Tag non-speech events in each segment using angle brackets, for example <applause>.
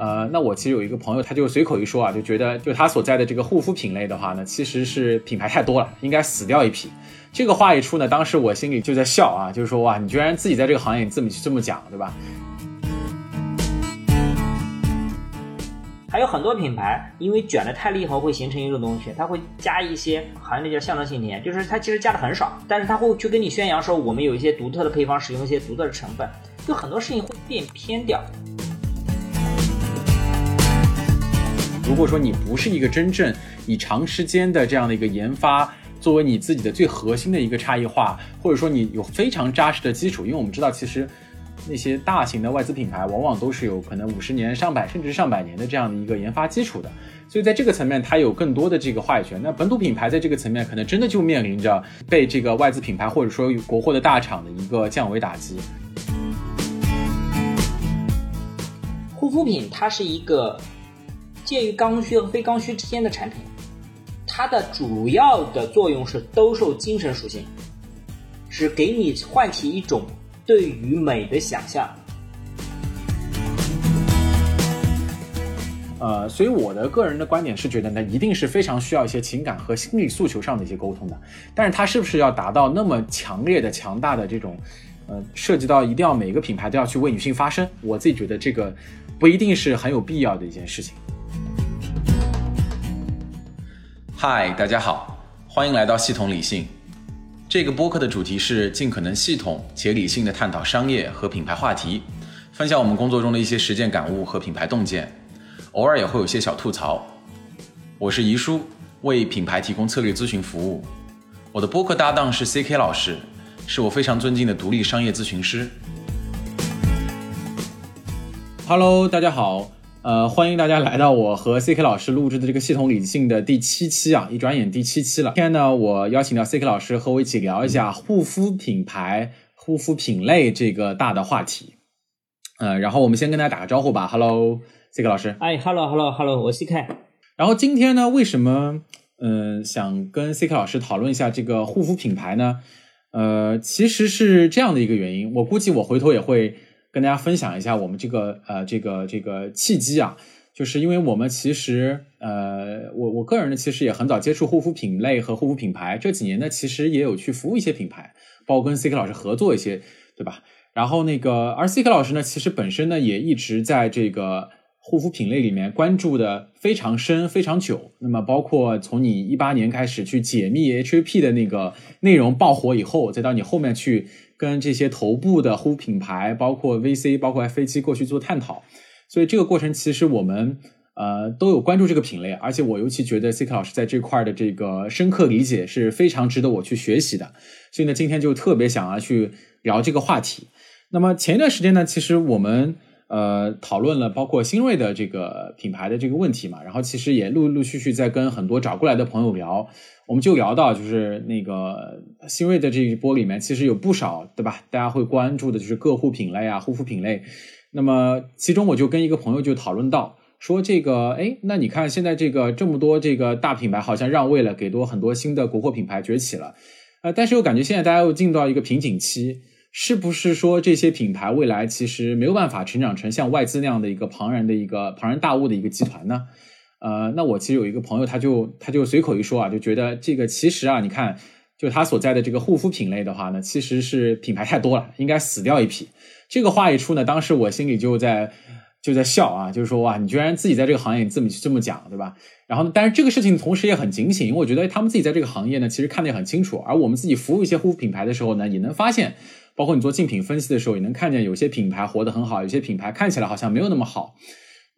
呃，那我其实有一个朋友，他就随口一说啊，就觉得就他所在的这个护肤品类的话呢，其实是品牌太多了，应该死掉一批。这个话一出呢，当时我心里就在笑啊，就是说哇，你居然自己在这个行业你这么这么讲，对吧？还有很多品牌，因为卷的太厉害，会形成一种东西，它会加一些，好像那叫象征性甜，就是它其实加的很少，但是它会去跟你宣扬说我们有一些独特的配方，使用一些独特的成分，就很多事情会变偏掉。如果说你不是一个真正以长时间的这样的一个研发作为你自己的最核心的一个差异化，或者说你有非常扎实的基础，因为我们知道其实。那些大型的外资品牌往往都是有可能五十年、上百甚至上百年的这样的一个研发基础的，所以在这个层面，它有更多的这个话语权。那本土品牌在这个层面，可能真的就面临着被这个外资品牌或者说国货的大厂的一个降维打击。护肤品它是一个介于刚需和非刚需之间的产品，它的主要的作用是兜售精神属性，是给你唤起一种。对于美的想象，呃，所以我的个人的观点是觉得呢，一定是非常需要一些情感和心理诉求上的一些沟通的。但是它是不是要达到那么强烈的、强大的这种，呃，涉及到一定要每个品牌都要去为女性发声？我自己觉得这个不一定是很有必要的一件事情。嗨，大家好，欢迎来到系统理性。这个播客的主题是尽可能系统且理性的探讨商业和品牌话题，分享我们工作中的一些实践感悟和品牌洞见，偶尔也会有些小吐槽。我是怡叔，为品牌提供策略咨询服务。我的播客搭档是 CK 老师，是我非常尊敬的独立商业咨询师。Hello，大家好。呃，欢迎大家来到我和 CK 老师录制的这个系统理性的第七期啊！一转眼第七期了。今天呢，我邀请到 CK 老师和我一起聊一下护肤品牌、护肤品类这个大的话题。呃，然后我们先跟大家打个招呼吧。Hello，CK 老师。哎，Hello，Hello，Hello，我是 CK。然后今天呢，为什么嗯想跟 CK 老师讨论一下这个护肤品牌呢？呃，其实是这样的一个原因，我估计我回头也会。跟大家分享一下我们这个呃这个这个契机啊，就是因为我们其实呃我我个人呢其实也很早接触护肤品类和护肤品牌，这几年呢其实也有去服务一些品牌，包括跟 CK 老师合作一些，对吧？然后那个而 CK 老师呢其实本身呢也一直在这个护肤品类里面关注的非常深非常久，那么包括从你一八年开始去解密 HAP 的那个内容爆火以后，再到你后面去。跟这些头部的护肤品牌，包括 VC，包括 F A 七过去做探讨，所以这个过程其实我们呃都有关注这个品类，而且我尤其觉得 C K 老师在这块的这个深刻理解是非常值得我去学习的，所以呢今天就特别想要去聊这个话题。那么前一段时间呢，其实我们呃讨论了包括新锐的这个品牌的这个问题嘛，然后其实也陆陆续续在跟很多找过来的朋友聊。我们就聊到，就是那个新锐的这一波里面，其实有不少，对吧？大家会关注的就是个护品类啊、护肤品类。那么其中，我就跟一个朋友就讨论到，说这个，哎，那你看现在这个这么多这个大品牌好像让位了，给多很多新的国货品牌崛起了，呃，但是又感觉现在大家又进到一个瓶颈期，是不是说这些品牌未来其实没有办法成长成像外资那样的一个庞然的一个庞然大物的一个集团呢？呃，那我其实有一个朋友，他就他就随口一说啊，就觉得这个其实啊，你看，就他所在的这个护肤品类的话呢，其实是品牌太多了，应该死掉一批。这个话一出呢，当时我心里就在就在笑啊，就是说哇，你居然自己在这个行业你这么这么讲，对吧？然后呢，但是这个事情同时也很警醒，因为我觉得他们自己在这个行业呢，其实看得也很清楚。而我们自己服务一些护肤品牌的时候呢，也能发现，包括你做竞品分析的时候，也能看见有些品牌活得很好，有些品牌看起来好像没有那么好。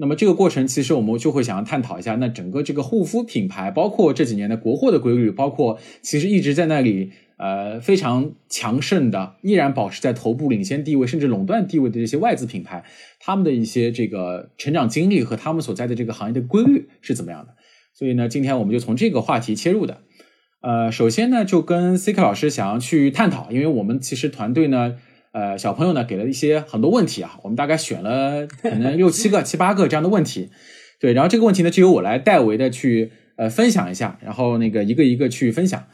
那么这个过程，其实我们就会想要探讨一下，那整个这个护肤品牌，包括这几年的国货的规律，包括其实一直在那里呃非常强盛的，依然保持在头部领先地位，甚至垄断地位的这些外资品牌，他们的一些这个成长经历和他们所在的这个行业的规律是怎么样的？所以呢，今天我们就从这个话题切入的。呃，首先呢，就跟 C K 老师想要去探讨，因为我们其实团队呢。呃，小朋友呢给了一些很多问题啊，我们大概选了可能六七个、<laughs> 七八个这样的问题，对，然后这个问题呢就由我来代为的去呃分享一下，然后那个一个一个去分享。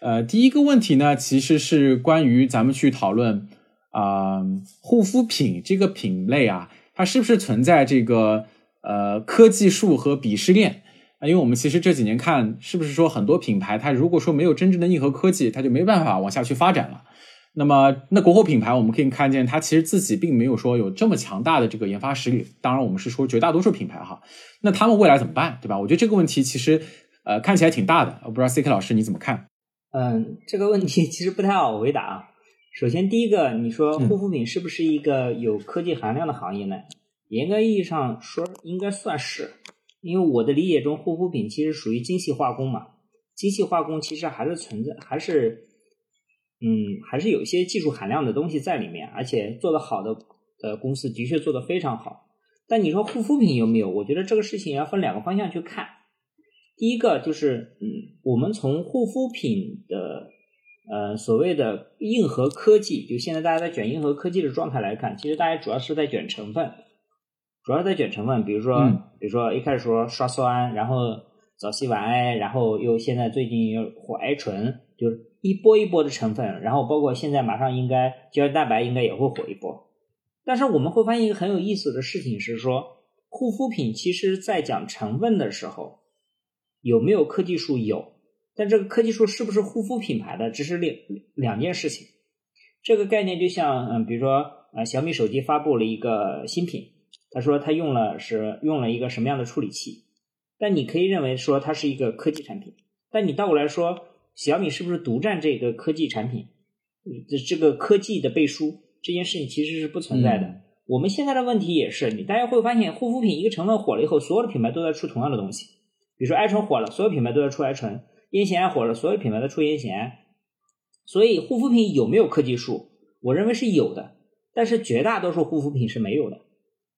呃，第一个问题呢其实是关于咱们去讨论啊护肤品这个品类啊，它是不是存在这个呃科技树和鄙视链啊，因为我们其实这几年看，是不是说很多品牌它如果说没有真正的硬核科技，它就没办法往下去发展了。那么，那国货品牌我们可以看见，它其实自己并没有说有这么强大的这个研发实力。当然，我们是说绝大多数品牌哈，那他们未来怎么办，对吧？我觉得这个问题其实呃看起来挺大的，我不知道 C K 老师你怎么看？嗯，这个问题其实不太好回答啊。首先，第一个，你说护肤品是不是一个有科技含量的行业呢？严格意义上说，应该算是，因为我的理解中，护肤品其实属于精细化工嘛。精细化工其实还是存在，还是。嗯，还是有一些技术含量的东西在里面，而且做的好的呃公司的确做的非常好。但你说护肤品有没有？我觉得这个事情要分两个方向去看。第一个就是，嗯，我们从护肤品的呃所谓的硬核科技，就现在大家在卷硬核科技的状态来看，其实大家主要是在卷成分，主要在卷成分。比如说，比如说一开始说刷酸，然后早烯晚 A，，然后又现在最近又火 A 醇，就是。一波一波的成分，然后包括现在马上应该胶原蛋白应该也会火一波，但是我们会发现一个很有意思的事情是说，护肤品其实在讲成分的时候有没有科技树有，但这个科技树是不是护肤品牌的，只是两两件事情。这个概念就像嗯，比如说呃小米手机发布了一个新品，他说他用了是用了一个什么样的处理器，但你可以认为说它是一个科技产品，但你倒过来说。小米是不是独占这个科技产品？这这个科技的背书这件事情其实是不存在的。我们现在的问题也是，你大家会发现，护肤品一个成分火了以后，所有的品牌都在出同样的东西。比如说，艾醇火了，所有品牌都在出艾醇；烟酰胺火了，所有品牌都出烟酰胺。所以，护肤品有没有科技树？我认为是有的，但是绝大多数护肤品是没有的，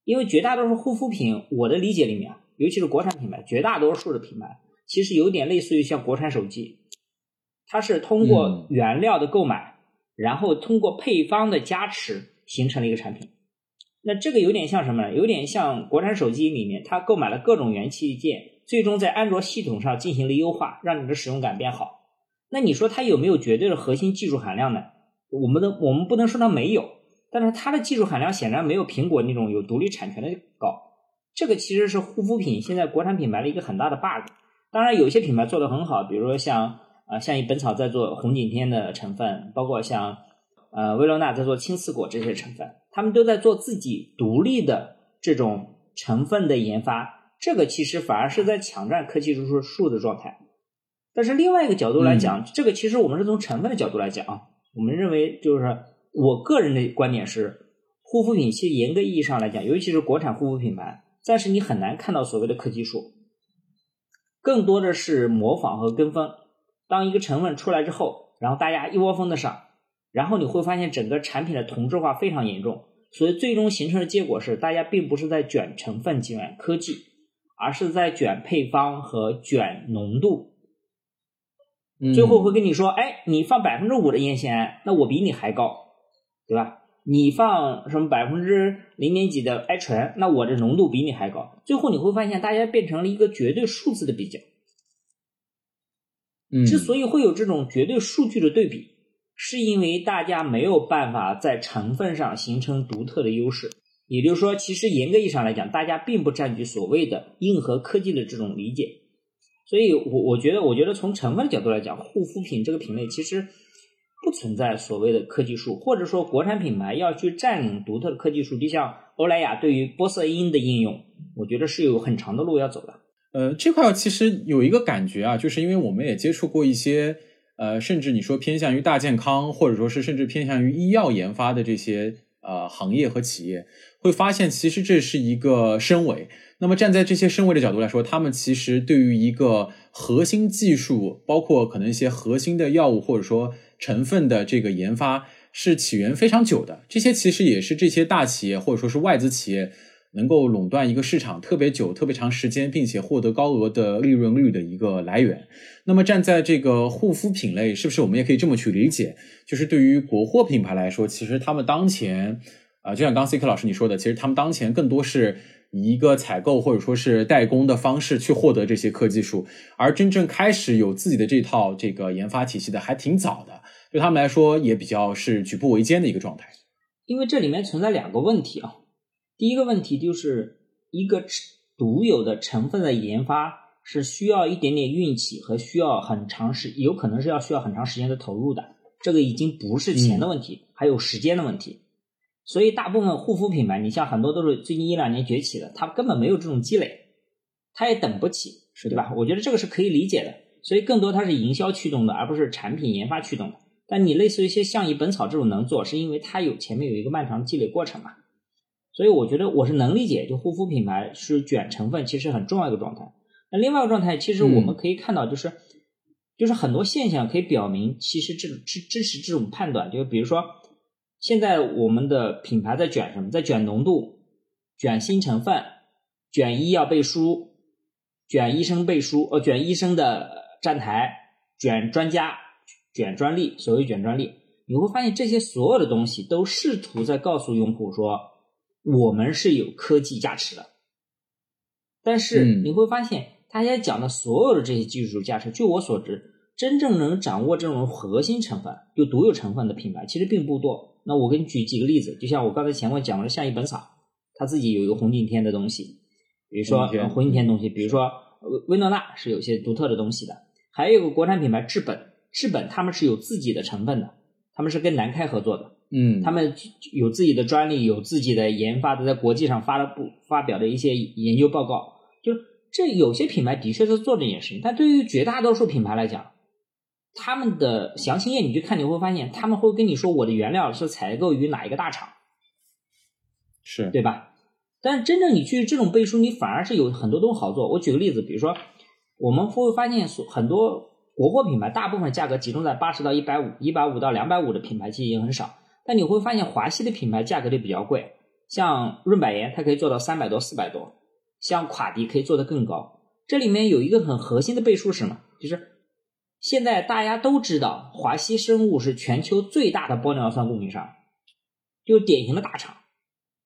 因为绝大多数护肤品，我的理解里面啊，尤其是国产品牌，绝大多数的品牌其实有点类似于像国产手机。它是通过原料的购买，然后通过配方的加持形成了一个产品。那这个有点像什么呢？有点像国产手机里面，它购买了各种元器件，最终在安卓系统上进行了优化，让你的使用感变好。那你说它有没有绝对的核心技术含量呢？我们的我们不能说它没有，但是它的技术含量显然没有苹果那种有独立产权的高。这个其实是护肤品现在国产品牌的一个很大的 bug。当然，有些品牌做得很好，比如说像。啊，像以本草在做红景天的成分，包括像呃薇诺娜在做青丝果这些成分，他们都在做自己独立的这种成分的研发，这个其实反而是在抢占科技树树的状态。但是另外一个角度来讲，这个其实我们是从成分的角度来讲啊，我们认为就是我个人的观点是，护肤品其实严格意义上来讲，尤其是国产护肤品牌，暂时你很难看到所谓的科技树，更多的是模仿和跟风。当一个成分出来之后，然后大家一窝蜂的上，然后你会发现整个产品的同质化非常严重，所以最终形成的结果是，大家并不是在卷成分、卷科技，而是在卷配方和卷浓度。最后会跟你说，哎，你放百分之五的烟酰胺，那我比你还高，对吧？你放什么百分之零点几的艾醇，那我的浓度比你还高。最后你会发现，大家变成了一个绝对数字的比较。之所以会有这种绝对数据的对比，是因为大家没有办法在成分上形成独特的优势。也就是说，其实严格意义上来讲，大家并不占据所谓的硬核科技的这种理解。所以，我我觉得，我觉得从成分的角度来讲，护肤品这个品类其实不存在所谓的科技树，或者说国产品牌要去占领独特的科技树，就像欧莱雅对于玻色因的应用，我觉得是有很长的路要走的。呃，这块其实有一个感觉啊，就是因为我们也接触过一些，呃，甚至你说偏向于大健康，或者说是甚至偏向于医药研发的这些呃行业和企业，会发现其实这是一个深维。那么站在这些深维的角度来说，他们其实对于一个核心技术，包括可能一些核心的药物或者说成分的这个研发，是起源非常久的。这些其实也是这些大企业或者说是外资企业。能够垄断一个市场特别久、特别长时间，并且获得高额的利润率的一个来源。那么站在这个护肤品类，是不是我们也可以这么去理解？就是对于国货品牌来说，其实他们当前，啊，就像刚 C K 老师你说的，其实他们当前更多是以一个采购或者说是代工的方式去获得这些科技树，而真正开始有自己的这套这个研发体系的还挺早的，对他们来说也比较是举步维艰的一个状态。因为这里面存在两个问题啊。第一个问题就是一个独有的成分的研发是需要一点点运气和需要很长时，有可能是要需要很长时间的投入的。这个已经不是钱的问题，还有时间的问题。所以大部分护肤品牌，你像很多都是最近一两年崛起的，它根本没有这种积累，它也等不起，是对吧？我觉得这个是可以理解的。所以更多它是营销驱动的，而不是产品研发驱动的。但你类似于一些象益本草这种能做，是因为它有前面有一个漫长的积累过程嘛。所以我觉得我是能理解，就护肤品牌是卷成分，其实很重要一个状态。那另外一个状态，其实我们可以看到，就是就是很多现象可以表明，其实这种支支持这种判断，就比如说现在我们的品牌在卷什么，在卷浓度、卷新成分、卷医药背书、卷医生背书，呃，卷医生的站台、卷专家、卷专利，所谓卷专利，你会发现这些所有的东西都试图在告诉用户说。我们是有科技加持的，但是你会发现，大家讲的所有的这些技术加持，据我所知，真正能掌握这种核心成分、有独有成分的品牌其实并不多。那我给你举几个例子，就像我刚才前面讲的像一本草，它自己有一个红景天的东西，比如说红景天东西，比如说薇诺娜是有些独特的东西的，还有一个国产品牌至本，至本他们是有自己的成分的，他们是跟南开合作的。嗯，他们有自己的专利，有自己的研发的，在国际上发了不发表的一些研究报告。就这有些品牌的确是做这件事情，但对于绝大多数品牌来讲，他们的详情页你去看，你会发现他们会跟你说我的原料是采购于哪一个大厂，是对吧？但是真正你去这种背书，你反而是有很多东西好做。我举个例子，比如说我们会发现所很多国货品牌，大部分价格集中在八十到一百五、一百五到两百五的品牌其实已经很少。但你会发现，华西的品牌价格就比较贵，像润百颜，它可以做到三百多、四百多；像垮迪可以做得更高。这里面有一个很核心的背书是什么？就是现在大家都知道，华西生物是全球最大的玻尿酸供应商，就典型的大厂。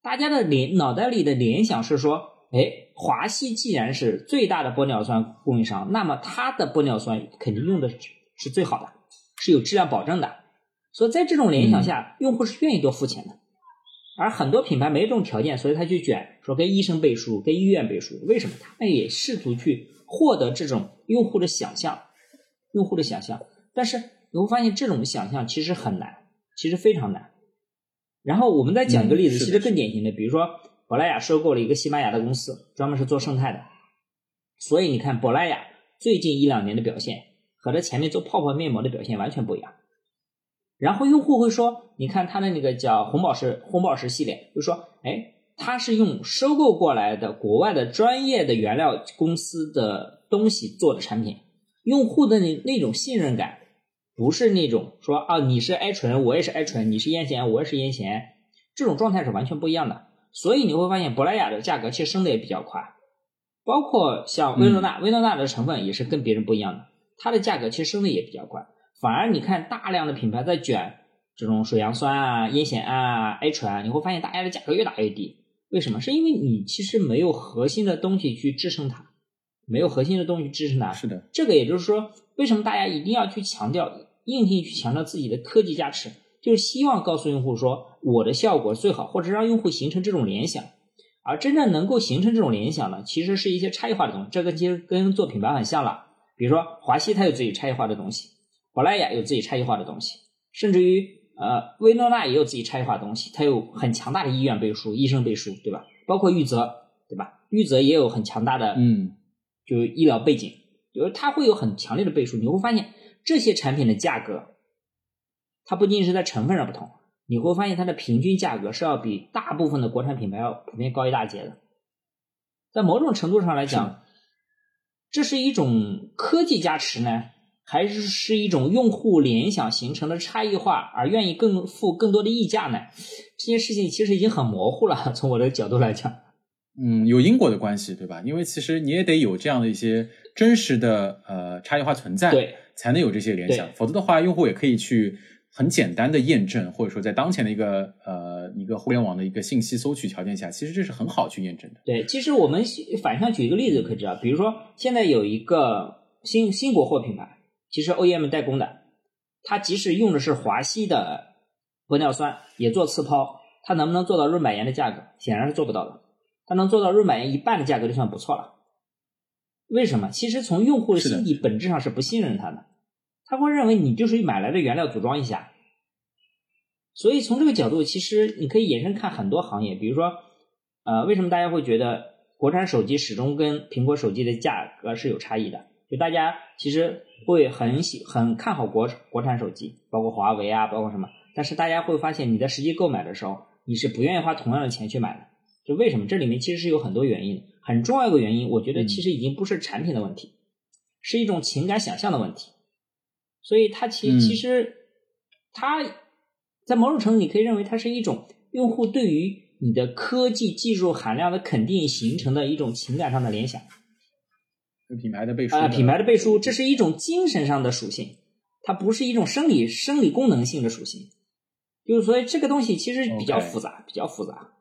大家的联脑袋里的联想是说，哎，华西既然是最大的玻尿酸供应商，那么它的玻尿酸肯定用的是最好的，是有质量保证的。所以在这种联想下，用户是愿意多付钱的，而很多品牌没这种条件，所以他去卷说跟医生背书，跟医院背书。为什么？他们也试图去获得这种用户的想象，用户的想象。但是你会发现，这种想象其实很难，其实非常难。然后我们再讲一个例子，其实更典型的，比如说珀莱雅收购了一个西班牙的公司，专门是做生态的。所以你看，珀莱雅最近一两年的表现和它前面做泡泡面膜的表现完全不一样。然后用户会说：“你看它的那个叫红宝石红宝石系列，就说，哎，它是用收购过来的国外的专业的原料公司的东西做的产品，用户的那那种信任感，不是那种说啊，你是爱醇，我也是爱醇，你是烟酰胺，我也是烟酰胺，这种状态是完全不一样的。所以你会发现，珀莱雅的价格其实升的也比较快，包括像薇诺娜，薇诺娜的成分也是跟别人不一样的，它的价格其实升的也比较快。”反而你看大量的品牌在卷这种水杨酸啊、烟酰胺啊、A 醇啊，你会发现大家的价格越打越低。为什么？是因为你其实没有核心的东西去支撑它，没有核心的东西支撑它。是的，这个也就是说，为什么大家一定要去强调硬性去强调自己的科技加持，就是希望告诉用户说我的效果最好，或者让用户形成这种联想。而真正能够形成这种联想呢，其实是一些差异化的东西。这个其实跟做品牌很像了。比如说华西，它有自己差异化的东西。珀莱雅有自己差异化的东西，甚至于呃，薇诺娜也有自己差异化的东西，它有很强大的医院背书、医生背书，对吧？包括玉泽，对吧？玉泽也有很强大的，嗯，就是医疗背景，就是它会有很强烈的背书。你会发现这些产品的价格，它不仅仅是在成分上不同，你会发现它的平均价格是要比大部分的国产品牌要普遍高一大截的。在某种程度上来讲，这是一种科技加持呢。还是是一种用户联想形成的差异化，而愿意更付更多的溢价呢？这件事情其实已经很模糊了。从我的角度来讲，嗯，有因果的关系，对吧？因为其实你也得有这样的一些真实的呃差异化存在，对，才能有这些联想。否则的话，用户也可以去很简单的验证，或者说在当前的一个呃一个互联网的一个信息搜取条件下，其实这是很好去验证的。对，其实我们反向举一个例子就可以知道，比如说现在有一个新新国货品牌。其实 OEM 代工的，它即使用的是华西的玻尿酸，也做次抛，它能不能做到润百颜的价格？显然是做不到的。它能做到润百元一半的价格就算不错了。为什么？其实从用户的心底本质上是不信任它的，他会认为你就是买来的原料组装一下。所以从这个角度，其实你可以延伸看很多行业，比如说，呃，为什么大家会觉得国产手机始终跟苹果手机的价格是有差异的？就大家其实会很喜很看好国国产手机，包括华为啊，包括什么，但是大家会发现你在实际购买的时候，你是不愿意花同样的钱去买的。就为什么？这里面其实是有很多原因的，很重要一个原因，我觉得其实已经不是产品的问题，是一种情感想象的问题。所以它其嗯其实它在某种程度，你可以认为它是一种用户对于你的科技技术含量的肯定形成的一种情感上的联想品牌的背书品牌的背书，这是一种精神上的属性，它不是一种生理生理功能性的属性。就是所以这个东西其实比较复杂比较复杂。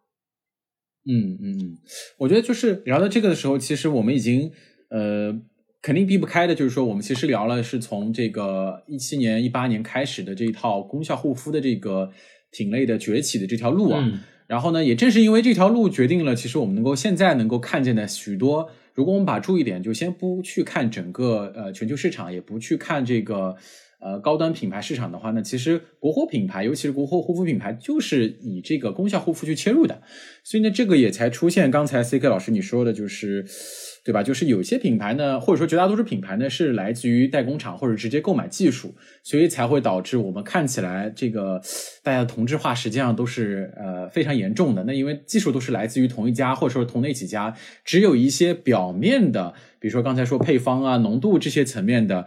嗯嗯嗯，我觉得就是聊到这个的时候，其实我们已经呃肯定避不开的，就是说我们其实聊了是从这个一七年、一八年开始的这一套功效护肤的这个品类的崛起的这条路啊。嗯然后呢，也正是因为这条路决定了，其实我们能够现在能够看见的许多，如果我们把注意点就先不去看整个呃全球市场，也不去看这个呃高端品牌市场的话那，其实国货品牌，尤其是国货护肤品牌，就是以这个功效护肤去切入的。所以呢，这个也才出现刚才 C K 老师你说的，就是对吧？就是有些品牌呢，或者说绝大多数品牌呢，是来自于代工厂或者直接购买技术，所以才会导致我们看起来这个大家的同质化实际上都是呃非常严重的。那因为技术都是来自于同一家或者说同那几家，只有一些表面的，比如说刚才说配方啊、浓度这些层面的。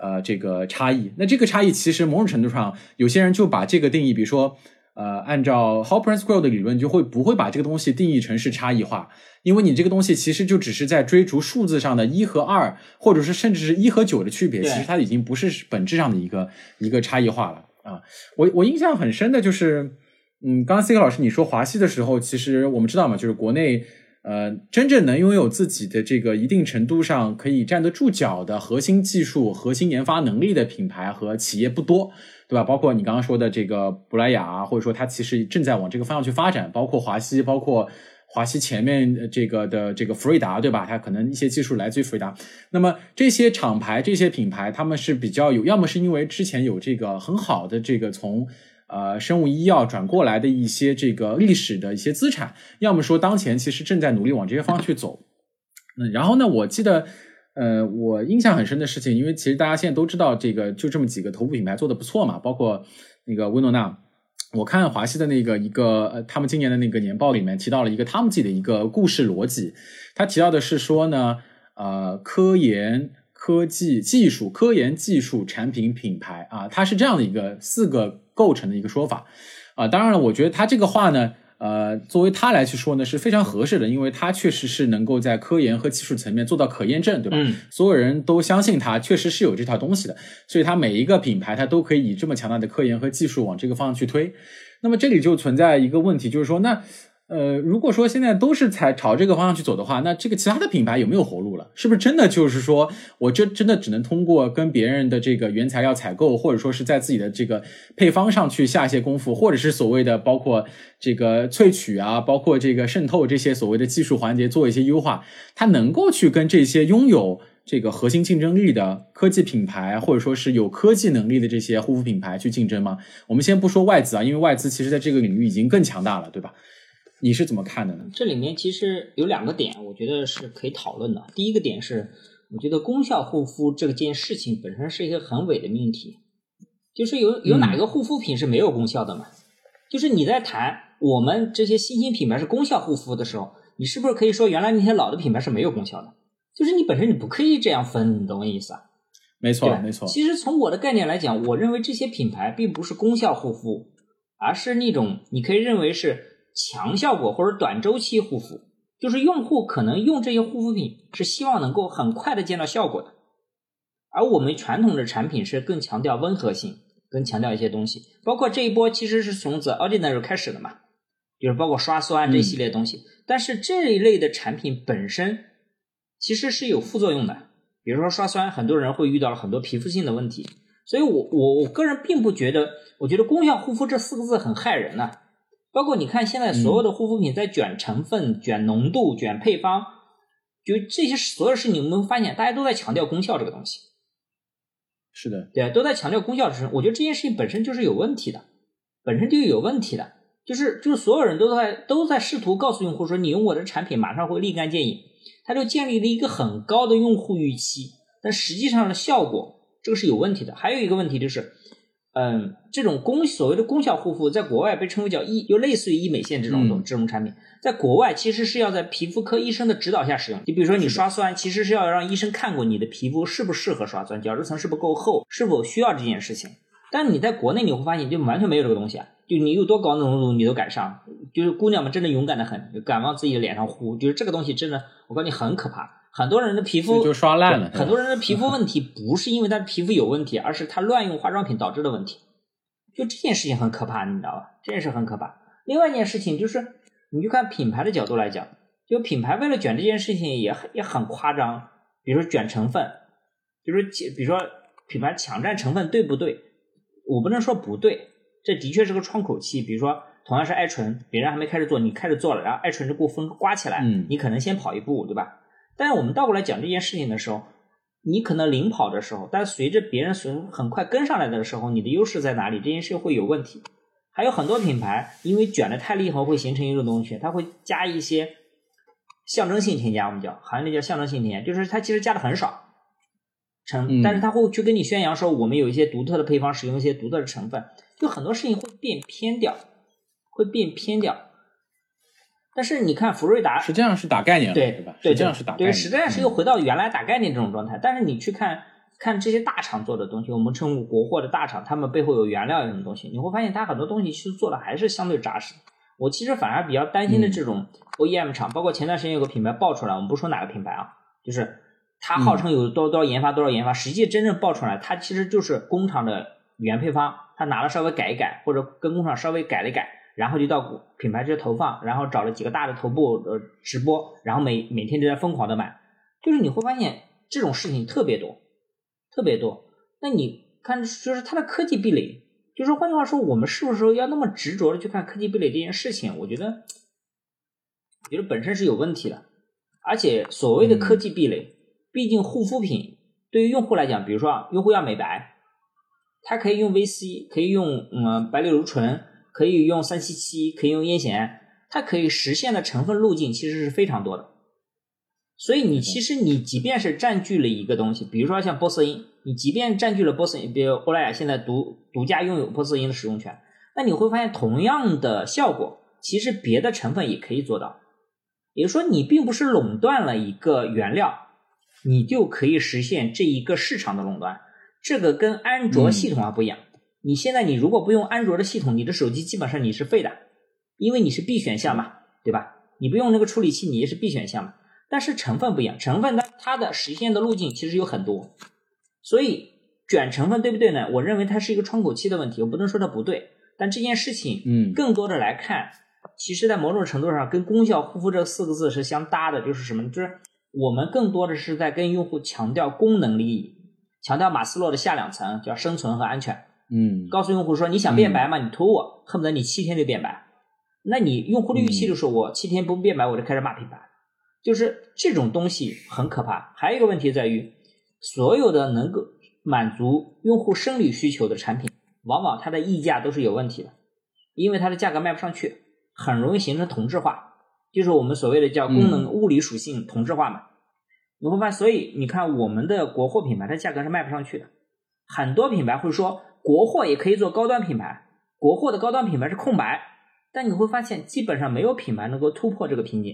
呃，这个差异，那这个差异其实某种程度上，有些人就把这个定义，比如说，呃，按照 Hopper and Square 的理论，就会不会把这个东西定义成是差异化，因为你这个东西其实就只是在追逐数字上的一和二，或者是甚至是一和九的区别，其实它已经不是本质上的一个一个差异化了啊。我我印象很深的就是，嗯，刚刚 C K 老师你说华西的时候，其实我们知道嘛，就是国内。呃，真正能拥有自己的这个一定程度上可以站得住脚的核心技术、核心研发能力的品牌和企业不多，对吧？包括你刚刚说的这个布莱雅，或者说它其实正在往这个方向去发展，包括华西，包括华西前面呃这个的这个福瑞达，对吧？它可能一些技术来自于福瑞达。那么这些厂牌、这些品牌，他们是比较有，要么是因为之前有这个很好的这个从呃生物医药转过来的一些这个历史的一些资产，要么说当前其实正在努力往这些方向去走。嗯，然后呢，我记得。呃，我印象很深的事情，因为其实大家现在都知道，这个就这么几个头部品牌做的不错嘛，包括那个薇诺娜。我看华西的那个一个呃，他们今年的那个年报里面提到了一个他们自己的一个故事逻辑，他提到的是说呢，呃，科研、科技、技术、科研、技术、产品、品牌啊，它是这样的一个四个构成的一个说法啊。当然了，我觉得他这个话呢。呃，作为他来去说呢，是非常合适的，因为他确实是能够在科研和技术层面做到可验证，对吧？嗯，所有人都相信他确实是有这套东西的，所以他每一个品牌他都可以以这么强大的科研和技术往这个方向去推。那么这里就存在一个问题，就是说，那呃，如果说现在都是才朝这个方向去走的话，那这个其他的品牌有没有活路了？是不是真的就是说我这真的只能通过跟别人的这个原材料采购，或者说是在自己的这个配方上去下一些功夫，或者是所谓的包括这个萃取啊，包括这个渗透这些所谓的技术环节做一些优化，它能够去跟这些拥有这个核心竞争力的科技品牌，或者说是有科技能力的这些护肤品牌去竞争吗？我们先不说外资啊，因为外资其实在这个领域已经更强大了，对吧？你是怎么看的呢？这里面其实有两个点，我觉得是可以讨论的。第一个点是，我觉得功效护肤这件事情本身是一个很伪的命题，就是有有哪个护肤品是没有功效的嘛？就是你在谈我们这些新兴品牌是功效护肤的时候，你是不是可以说原来那些老的品牌是没有功效的？就是你本身你不可以这样分，你懂我意思啊？没错，没错。其实从我的概念来讲，我认为这些品牌并不是功效护肤，而是那种你可以认为是强效果或者短周期护肤，就是用户可能用这些护肤品是希望能够很快的见到效果的，而我们传统的产品是更强调温和性，更强调一些东西，包括这一波其实是从 The Ordinary 开始的嘛，就是包括刷酸这一系列东西，但是这一类的产品本身其实是有副作用的。比如说刷酸，很多人会遇到了很多皮肤性的问题，所以我我我个人并不觉得，我觉得功效护肤这四个字很害人呐、包括你看现在所有的护肤品在卷成分、卷浓度、卷配方，就这些所有事情，你们会发现大家都在强调功效这个东西。是的，对，都在强调功效之上。我觉得这件事情本身就是有问题的，本身就有问题的，就是就是所有人都在都在试图告诉用户说，你用我的产品马上会立竿见影，他就建立了一个很高的用户预期，但实际上的效果这个是有问题的。还有一个问题就是，嗯，这种功所谓的功效护肤，在国外被称为叫医，就类似于医美线这种这种产品。在国外，其实是要在皮肤科医生的指导下使用。你比如说，你刷酸，其实是要让医生看过你的皮肤适不适合刷酸，角质层是不是够厚，是否需要这件事情。但你在国内，你会发现就完全没有这个东西啊！就你有多高浓度，你都敢上。就是姑娘们真的勇敢的很，敢往自己的脸上呼。就是这个东西真的，我告诉你很可怕。很多人的皮肤就刷烂了。很多人的皮肤问题不是因为他的皮肤有问题，而是他乱用化妆品导致的问题。就这件事情很可怕，你知道吧？这件事很可怕。另外一件事情就是。你就看品牌的角度来讲，就品牌为了卷这件事情也很也很夸张，比如说卷成分，就是比如说品牌抢占成分对不对？我不能说不对，这的确是个窗口期。比如说同样是爱醇，别人还没开始做，你开始做了，然后爱醇这股风刮起来，你可能先跑一步，对吧？但是我们倒过来讲这件事情的时候，你可能领跑的时候，但是随着别人随很快跟上来的时候，你的优势在哪里？这件事会有问题。还有很多品牌，因为卷的太厉害，会形成一种东西，它会加一些象征性添加，我们叫行业里叫象征性添加，就是它其实加的很少成，但是它会去跟你宣扬说我们有一些独特的配方，使用一些独特的成分，就很多事情会变偏掉，会变偏掉。但是你看福瑞达，实际上是打概念，对对吧？实际上是打概念，对，实际上是又回到原来打概念这种状态。但是你去看。看这些大厂做的东西，我们称国货的大厂，他们背后有原料有什么东西？你会发现，它很多东西其实做的还是相对扎实。我其实反而比较担心的这种 OEM 厂，包括前段时间有个品牌爆出来，我们不说哪个品牌啊，就是它号称有多多少研发多少研发，实际真正爆出来，它其实就是工厂的原配方，他拿了稍微改一改，或者跟工厂稍微改了改，然后就到品牌去投放，然后找了几个大的头部呃直播，然后每每天都在疯狂的买，就是你会发现这种事情特别多。特别多，那你看，就是它的科技壁垒，就是换句话说，我们是不是说要那么执着的去看科技壁垒这件事情？我觉得，我觉得本身是有问题的。而且所谓的科技壁垒，毕竟护肤品对于用户来讲，比如说用户要美白，它可以用 VC，可以用嗯白藜芦醇，可以用三七七，可以用烟酰胺，它可以实现的成分路径其实是非常多的。所以你其实你即便是占据了一个东西，比如说像波色因，你即便占据了波色因，比如欧莱雅现在独独家拥有波色因的使用权，那你会发现同样的效果，其实别的成分也可以做到。也就是说，你并不是垄断了一个原料，你就可以实现这一个市场的垄断。这个跟安卓系统啊不一样。你现在你如果不用安卓的系统，你的手机基本上你是废的，因为你是 B 选项嘛，对吧？你不用那个处理器，你也是 B 选项嘛。但是成分不一样，成分它它的实现的路径其实有很多，所以卷成分对不对呢？我认为它是一个窗口期的问题，我不能说它不对。但这件事情，嗯，更多的来看，其实在某种程度上跟功效护肤这四个字是相搭的，就是什么？就是我们更多的是在跟用户强调功能利益，强调马斯洛的下两层叫生存和安全。嗯，告诉用户说你想变白吗？你涂我，恨不得你七天就变白。那你用户的预期就是我七天不变白，我就开始骂品牌。就是这种东西很可怕。还有一个问题在于，所有的能够满足用户生理需求的产品，往往它的溢价都是有问题的，因为它的价格卖不上去，很容易形成同质化，就是我们所谓的叫功能物理属性同质化嘛。你会发现，所以你看我们的国货品牌，它价格是卖不上去的。很多品牌会说，国货也可以做高端品牌，国货的高端品牌是空白，但你会发现，基本上没有品牌能够突破这个瓶颈。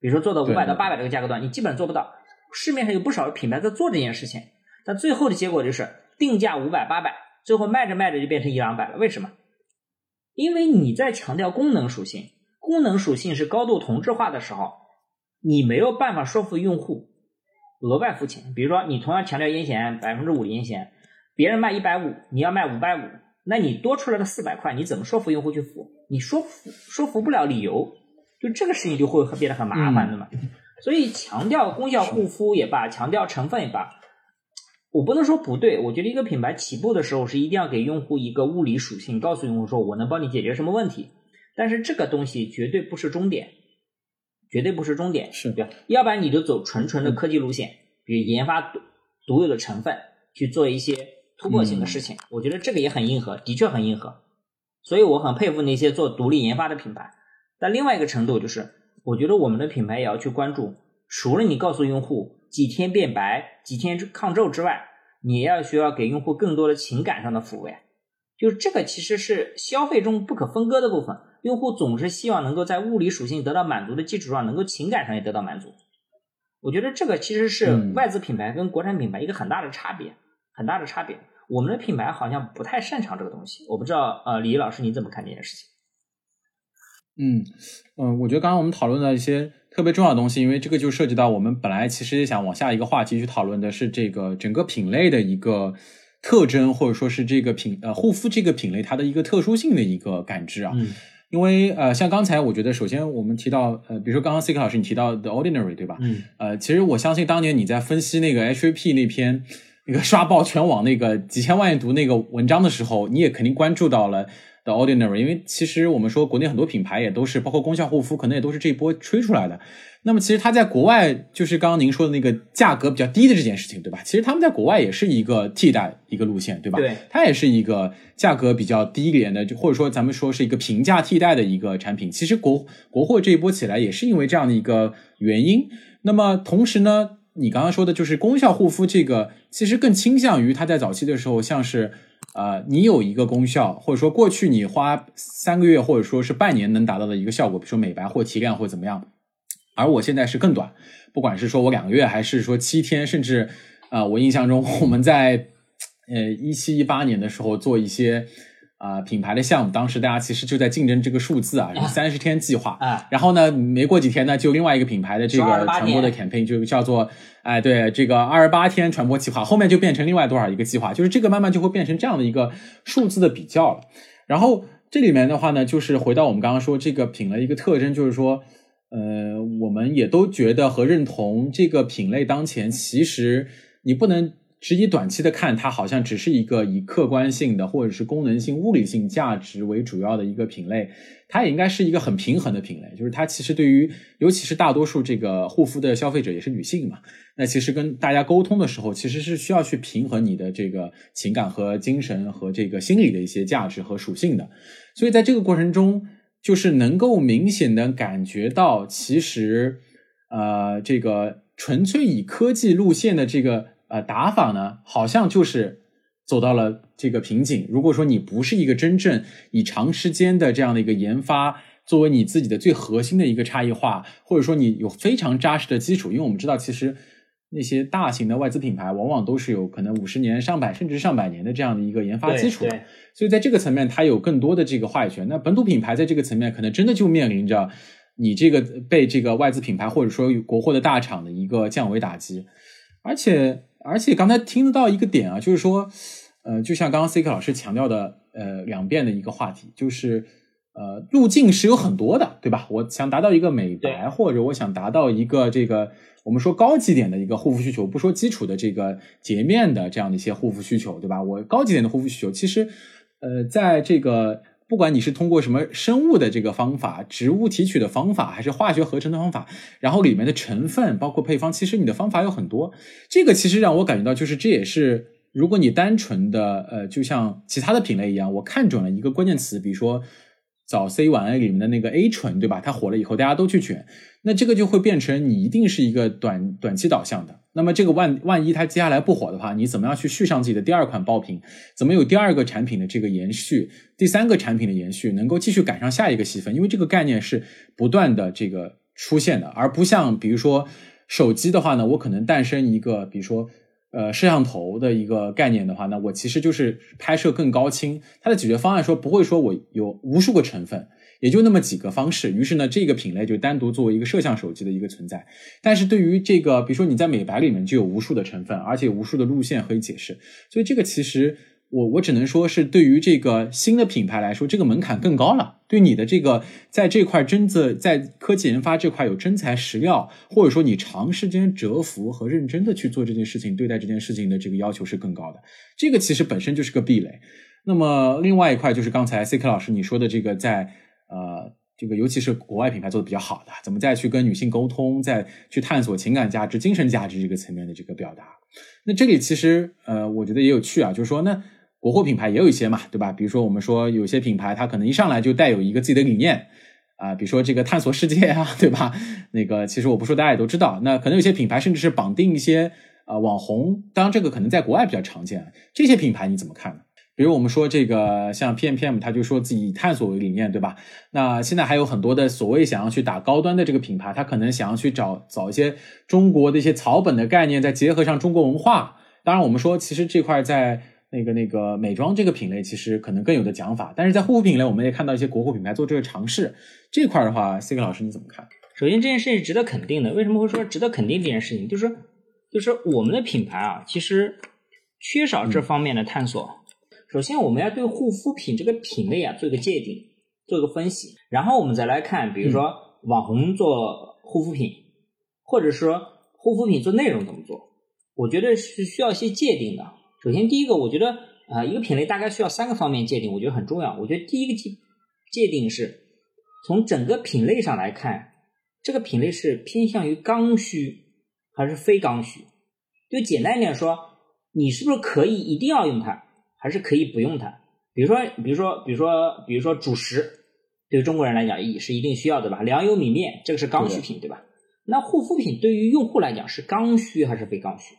比如说做到五百到八百这个价格段，你基本上做不到。市面上有不少品牌在做这件事情，但最后的结果就是定价五百八百，最后卖着卖着就变成一两百了。为什么？因为你在强调功能属性，功能属性是高度同质化的时候，你没有办法说服用户额外付钱。比如说你同样强调烟酰百分之五的烟酰，别人卖一百五，你要卖五百五，那你多出来的四百块，你怎么说服用户去付？你说服说服不了理由。就这个事情就会变得很麻烦的嘛，所以强调功效护肤也罢，强调成分也罢，我不能说不对。我觉得一个品牌起步的时候是一定要给用户一个物理属性，告诉用户说我能帮你解决什么问题。但是这个东西绝对不是终点，绝对不是终点，是对吧？要不然你就走纯纯的科技路线，比如研发独独有的成分去做一些突破性的事情，我觉得这个也很硬核，的确很硬核。所以我很佩服那些做独立研发的品牌。但另外一个程度就是，我觉得我们的品牌也要去关注，除了你告诉用户几天变白、几天抗皱之外，你也要需要给用户更多的情感上的抚慰。就是这个其实是消费中不可分割的部分。用户总是希望能够在物理属性得到满足的基础上，能够情感上也得到满足。我觉得这个其实是嗯外资品牌跟国产品牌一个很大的差别，很大的差别。我们的品牌好像不太擅长这个东西，我不知道呃，李毅老师你怎么看这件事情？嗯嗯，我觉得刚刚我们讨论的一些特别重要的东西，因为这个就涉及到我们本来其实也想往下一个话题去讨论的是这个整个品类的一个特征，或者说是这个品呃护肤这个品类它的一个特殊性的一个感知啊。嗯因为呃，像刚才我觉得，首先我们提到呃，比如说刚刚 C K 老师你提到 The Ordinary 对吧？嗯呃，其实我相信当年你在分析那个 HAP 那篇那个刷爆全网那个几千万阅读那个文章的时候，你也肯定关注到了 The Ordinary，因为其实我们说国内很多品牌也都是，包括功效护肤，可能也都是这一波吹出来的。那么其实它在国外，就是刚刚您说的那个价格比较低的这件事情，对吧？其实他们在国外也是一个替代一个路线，对吧？对，它也是一个价格比较低廉的，就或者说咱们说是一个平价替代的一个产品。其实国国货这一波起来也是因为这样的一个原因。那么同时呢，你刚刚说的就是功效护肤这个，其实更倾向于它在早期的时候，像是呃，你有一个功效，或者说过去你花三个月或者说是半年能达到的一个效果，比如说美白或提亮或怎么样，而我现在是更短，不管是说我两个月，还是说七天，甚至啊、我印象中我们在呃一七一八年的时候做一些啊、品牌的项目，当时大家其实就在竞争这个数字啊，三十天计划。啊，然后呢，没过几天呢，就另外一个品牌的这个传播的 campaign 就叫做，哎，对，这个二十八天传播计划，后面就变成另外多少一个计划，就是这个慢慢就会变成这样的一个数字的比较了。然后这里面的话呢，就是回到我们刚刚说这个品类一个特征，就是说，呃，我们也都觉得和认同这个品类当前其实你不能。只以短期的看，它好像只是一个以客观性的或者是功能性、物理性价值为主要的一个品类，它也应该是一个很平衡的品类，就是它其实对于，尤其是大多数这个护肤的消费者也是女性嘛，那其实跟大家沟通的时候，其实是需要去平衡你的这个情感和精神和这个心理的一些价值和属性的，所以在这个过程中，就是能够明显的感觉到，其实，呃，这个纯粹以科技路线的这个呃打法呢，好像就是。走到了这个瓶颈。如果说你不是一个真正以长时间的这样的一个研发作为你自己的最核心的一个差异化，或者说你有非常扎实的基础，因为我们知道其实那些大型的外资品牌往往都是有可能五十年、上百甚至上百年的这样的一个研发基础的，所以在这个层面它有更多的这个话语权。那本土品牌在这个层面可能真的就面临着你这个被这个外资品牌或者说国货的大厂的一个降维打击，而且而且刚才听得到一个点啊，就是说。呃，就像刚刚 C K 老师强调的，呃，两遍的一个话题，就是呃，路径是有很多的，对吧？我想达到一个美白，或者我想达到一个这个我们说高级点的一个护肤需求，不说基础的这个洁面的这样的一些护肤需求，对吧？我高级点的护肤需求，其实呃，在这个不管你是通过什么生物的这个方法、植物提取的方法，还是化学合成的方法，然后里面的成分包括配方，其实你的方法有很多。这个其实让我感觉到，就是这也是。如果你单纯的呃，就像其他的品类一样，我看准了一个关键词，比如说早 C 晚 A 里面的那个 A 醇，对吧？它火了以后，大家都去卷，那这个就会变成你一定是一个短短期导向的。那么这个万万一它接下来不火的话，你怎么样去续上自己的第二款爆品？怎么有第二个产品的这个延续，第三个产品的延续，能够继续赶上下一个细分？因为这个概念是不断的这个出现的，而不像比如说手机的话呢，我可能诞生一个，比如说。呃，摄像头的一个概念的话，那我其实就是拍摄更高清。它的解决方案说不会说我有无数个成分，也就那么几个方式。于是呢，这个品类就单独作为一个摄像手机的一个存在。但是对于这个，比如说你在美白里面就有无数的成分，而且无数的路线可以解释。所以这个其实我我只能说是对于这个新的品牌来说，这个门槛更高了。对你的这个在这块真的在科技研发这块有真材实料，或者说你长时间蛰伏和认真的去做这件事情，对待这件事情的这个要求是更高的。这个其实本身就是个壁垒。那么另外一块就是刚才 C K 老师你说的这个在呃，这个尤其是国外品牌做的比较好的，怎么再去跟女性沟通，再去探索情感价值、精神价值这个层面的这个表达。那这里其实呃，我觉得也有趣啊，就是说那国货品牌也有一些嘛，对吧？比如说我们说有些品牌它可能一上来就带有一个自己的理念。啊，比如说这个探索世界啊，<laughs> 对吧？那个其实我不说，大家也都知道。那可能有些品牌甚至是绑定一些啊网红，当然这个可能在国外比较常见。这些品牌你怎么看呢？比如我们说这个像 P M P M，他就说自己以探索为理念，对吧？那现在还有很多的所谓想要去打高端的这个品牌，他可能想要去找找一些中国的一些草本的概念，再结合上中国文化。当然我们说，其实这块在。那个那个美妆这个品类其实可能更有的讲法，但是在护肤品类，我们也看到一些国货品牌做这个尝试。这块的话，C 哥老师你怎么看？首先，这件事情是值得肯定的。为什么会说值得肯定这件事情？就是就是我们的品牌啊，其实缺少这方面的探索。首先，我们要对护肤品这个品类啊做一个界定，做一个分析，然后我们再来看，比如说网红做护肤品，或者说护肤品做内容怎么做？我觉得是需要一些界定的。首先，第一个，我觉得啊，一个品类大概需要三个方面界定，我觉得很重要。我觉得第一个界界定是从整个品类上来看，这个品类是偏向于刚需还是非刚需？就简单一点说，你是不是可以一定要用它，还是可以不用它？比如说，比如说，比如说，比如说主食，对于中国人来讲，也是一定需要的吧？粮油米面，这个是刚需品，对吧？那护肤品对于用户来讲是刚需还是非刚需？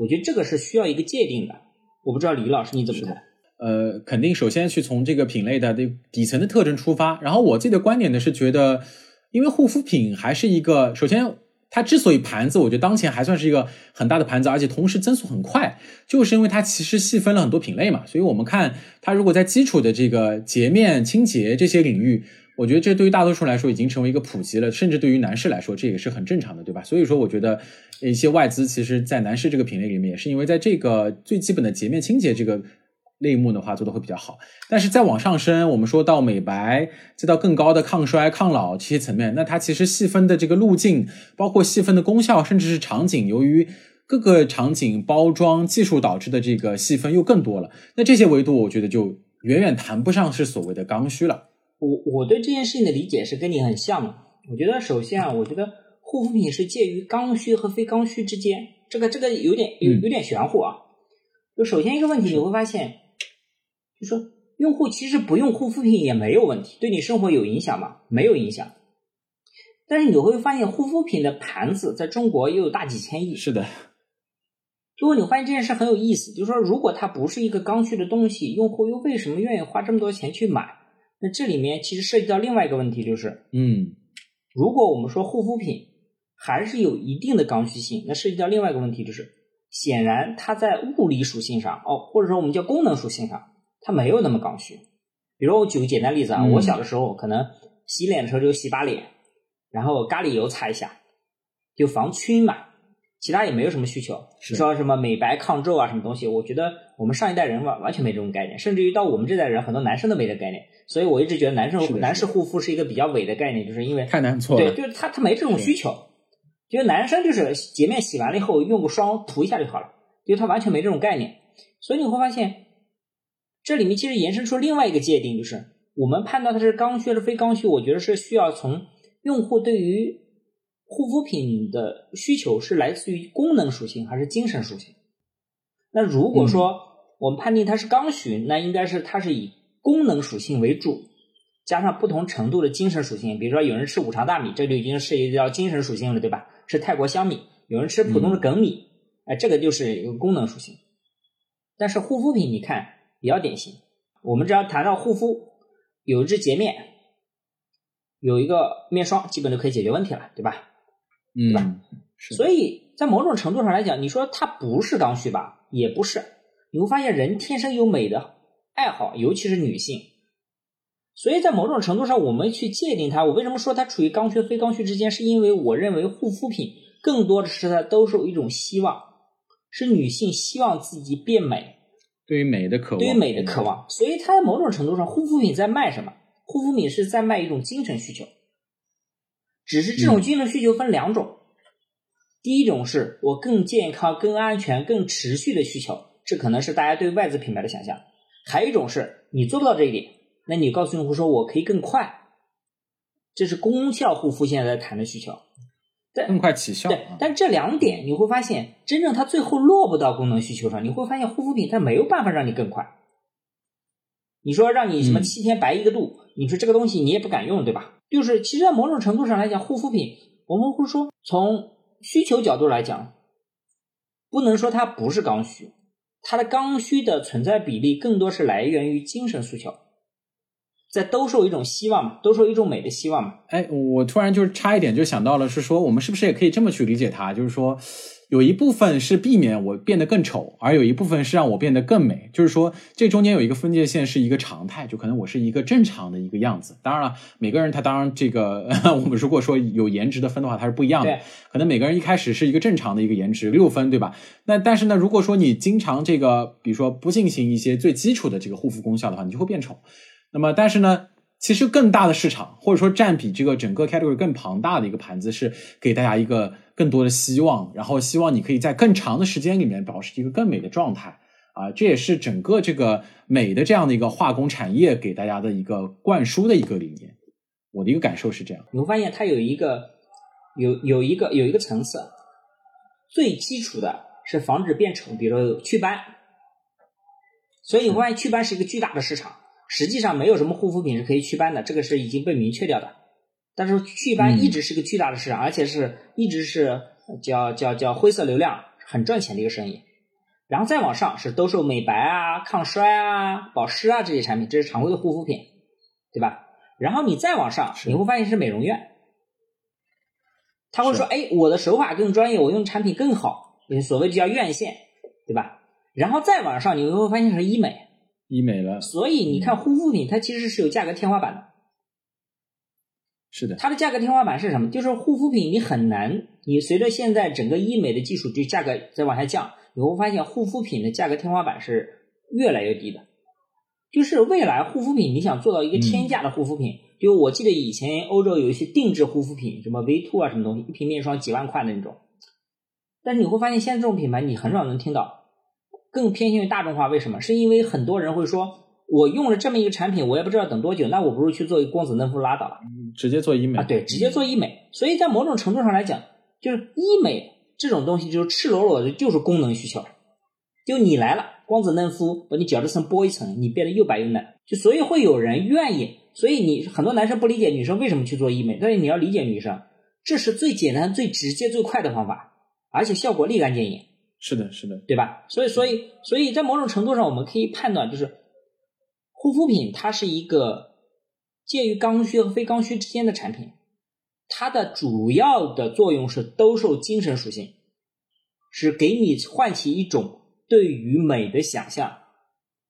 我觉得这个是需要一个界定的，我不知道李老师你怎么看？呃，肯定首先去从这个品类的这底层的特征出发，然后我自己的观点呢是觉得，因为护肤品还是一个，首先它之所以盘子，我觉得当前还算是一个很大的盘子，而且同时增速很快，就是因为它其实细分了很多品类嘛，所以我们看它如果在基础的这个洁面、清洁这些领域。我觉得这对于大多数来说已经成为一个普及了，甚至对于男士来说这也是很正常的，对吧？所以说，我觉得一些外资其实，在男士这个品类里面，也是因为在这个最基本的洁面清洁这个类目的话，做的会比较好。但是再往上升，我们说到美白，再到更高的抗衰、抗老这些层面，那它其实细分的这个路径，包括细分的功效，甚至是场景，由于各个场景包装技术导致的这个细分又更多了。那这些维度，我觉得就远远谈不上是所谓的刚需了。我我对这件事情的理解是跟你很像的。我觉得首先啊，我觉得护肤品是介于刚需和非刚需之间，这个这个有点有有点玄乎啊。就首先一个问题，你会发现，就说用户其实不用护肤品也没有问题，对你生活有影响吗？没有影响。但是你会发现，护肤品的盘子在中国也有大几千亿。是的。如果你发现这件事很有意思，就是说，如果它不是一个刚需的东西，用户又为什么愿意花这么多钱去买？那这里面其实涉及到另外一个问题，就是，嗯，如果我们说护肤品还是有一定的刚需性，那涉及到另外一个问题，就是显然它在物理属性上，哦，或者说我们叫功能属性上，它没有那么刚需。比如我举个简单例子啊，我小的时候可能洗脸的时候就洗把脸，然后咖喱油擦一下，就防菌嘛。其他也没有什么需求，说什么美白抗皱啊，什么东西？我觉得我们上一代人完完全没这种概念，甚至于到我们这代人，很多男生都没这概念。所以我一直觉得男生男士护肤是一个比较伪的概念，就是因为太难错了。对，就是他他没这种需求，觉得男生就是洁面洗完了以后用个霜涂一下就好了，因为他完全没这种概念。所以你会发现，这里面其实延伸出另外一个界定，就是我们判断它是刚需还是非刚需，我觉得是需要从用户对于。护肤品的需求是来自于功能属性还是精神属性？那如果说我们判定它是刚需，那应该是它是以功能属性为主，加上不同程度的精神属性。比如说有人吃五常大米，这就已经涉及到精神属性了，对吧？吃泰国香米，有人吃普通的梗米，哎，这个就是一个功能属性。但是护肤品你看比较典型，我们只要谈到护肤，有一支洁面，有一个面霜，基本就可以解决问题了，对吧？对吧？所以在某种程度上来讲，你说它不是刚需吧？也不是。你会发现人天生有美的爱好，尤其是女性。所以在某种程度上，我们去界定它，我为什么说它处于刚需非刚需之间？是因为我认为护肤品更多的是它都是一种希望，是女性希望自己变美，对于美的渴望，对于美的渴望。所以它在某种程度上，护肤品在卖什么？护肤品是在卖一种精神需求。只是这种精神需求分两种，第一种是我更健康、更安全、更持续的需求，这可能是大家对外资品牌的想象；还有一种是你做不到这一点，那你告诉用户说我可以更快，这是功效护肤现在在谈的需求。更快起效。对，但这两点你会发现，真正它最后落不到功能需求上，你会发现护肤品它没有办法让你更快。你说让你什么七天白一个度，你说这个东西你也不敢用，对吧？就是其实，在某种程度上来讲，护肤品我们会说，从需求角度来讲，不能说它不是刚需，它的刚需的存在比例更多是来源于精神诉求。在兜售一种希望嘛，兜售一种美的希望嘛。哎，我突然就是差一点就想到了，是说我们是不是也可以这么去理解它？就是说，有一部分是避免我变得更丑，而有一部分是让我变得更美。就是说，这中间有一个分界线是一个常态，就可能我是一个正常的一个样子。当然了，每个人他当然这个，<laughs> 我们如果说有颜值的分的话，它是不一样的。可能每个人一开始是一个正常的一个颜值六分，对吧？那但是呢，如果说你经常这个，比如说不进行一些最基础的这个护肤功效的话，你就会变丑。那么，但是呢，其实更大的市场，或者说占比这个整个 category 更庞大的一个盘子，是给大家一个更多的希望，然后希望你可以在更长的时间里面保持一个更美的状态啊，这也是整个这个美的这样的一个化工产业给大家的一个灌输的一个理念。我的一个感受是这样，你会发现它有一个有有一个有一个层次，最基础的是防止变丑，比如祛斑，所以你会发现祛斑是一个巨大的市场。实际上没有什么护肤品是可以祛斑的，这个是已经被明确掉的。但是祛斑一直是个巨大的市场，而且是一直是叫叫叫灰色流量，很赚钱的一个生意。然后再往上是兜售美白啊、抗衰啊、保湿啊这些产品，这是常规的护肤品，对吧？然后你再往上，你会发现是美容院，他会说：“哎，我的手法更专业，我用产品更好，所谓的叫院线，对吧？”然后再往上，你会发现是医美。医美了，所以你看护肤品它其实是有价格天花板的，是的，它的价格天花板是什么？就是护肤品你很难，你随着现在整个医美的技术就价格在往下降，你会发现护肤品的价格天花板是越来越低的。就是未来护肤品你想做到一个天价的护肤品，就我记得以前欧洲有一些定制护肤品，什么 V two 啊什么东西，一瓶面霜几万块的那种，但是你会发现现在这种品牌你很少能听到。更偏向于大众化，为什么？是因为很多人会说，我用了这么一个产品，我也不知道等多久，那我不如去做一个光子嫩肤拉倒了，直接做医美啊？对，直接做医美。所以在某种程度上来讲，就是医美这种东西，就是赤裸裸的，就是功能需求。就你来了，光子嫩肤把你角质层剥一层，你变得又白又嫩，就所以会有人愿意。所以你很多男生不理解女生为什么去做医美，但是你要理解女生，这是最简单、最直接、最快的方法，而且效果立竿见影。是的，是的，对吧？所以，所以，所以在某种程度上，我们可以判断，就是护肤品它是一个介于刚需和非刚需之间的产品，它的主要的作用是兜售精神属性，是给你唤起一种对于美的想象。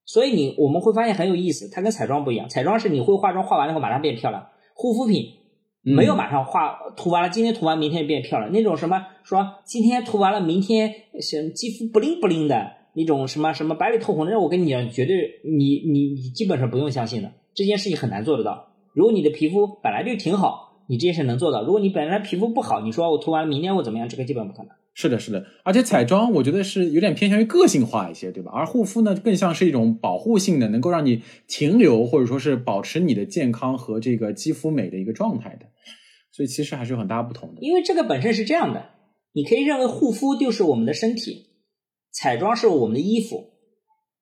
所以，你我们会发现很有意思，它跟彩妆不一样，彩妆是你会化妆，化完了以后马上变漂亮，护肤品。没有马上化涂完了，今天涂完，明天就变漂亮。那种什么说今天涂完了，明天是肌肤不灵不灵的那种什么什么白里透红的，我跟你讲，绝对你你你基本上不用相信的。这件事情很难做得到。如果你的皮肤本来就挺好，你这件事能做到。如果你本来皮肤不好，你说我涂完明天我怎么样，这个基本不可能。是的，是的，而且彩妆我觉得是有点偏向于个性化一些，对吧？而护肤呢，更像是一种保护性的，能够让你停留或者说是保持你的健康和这个肌肤美的一个状态的。所以其实还是有很大不同的。因为这个本身是这样的，你可以认为护肤就是我们的身体，彩妆是我们的衣服，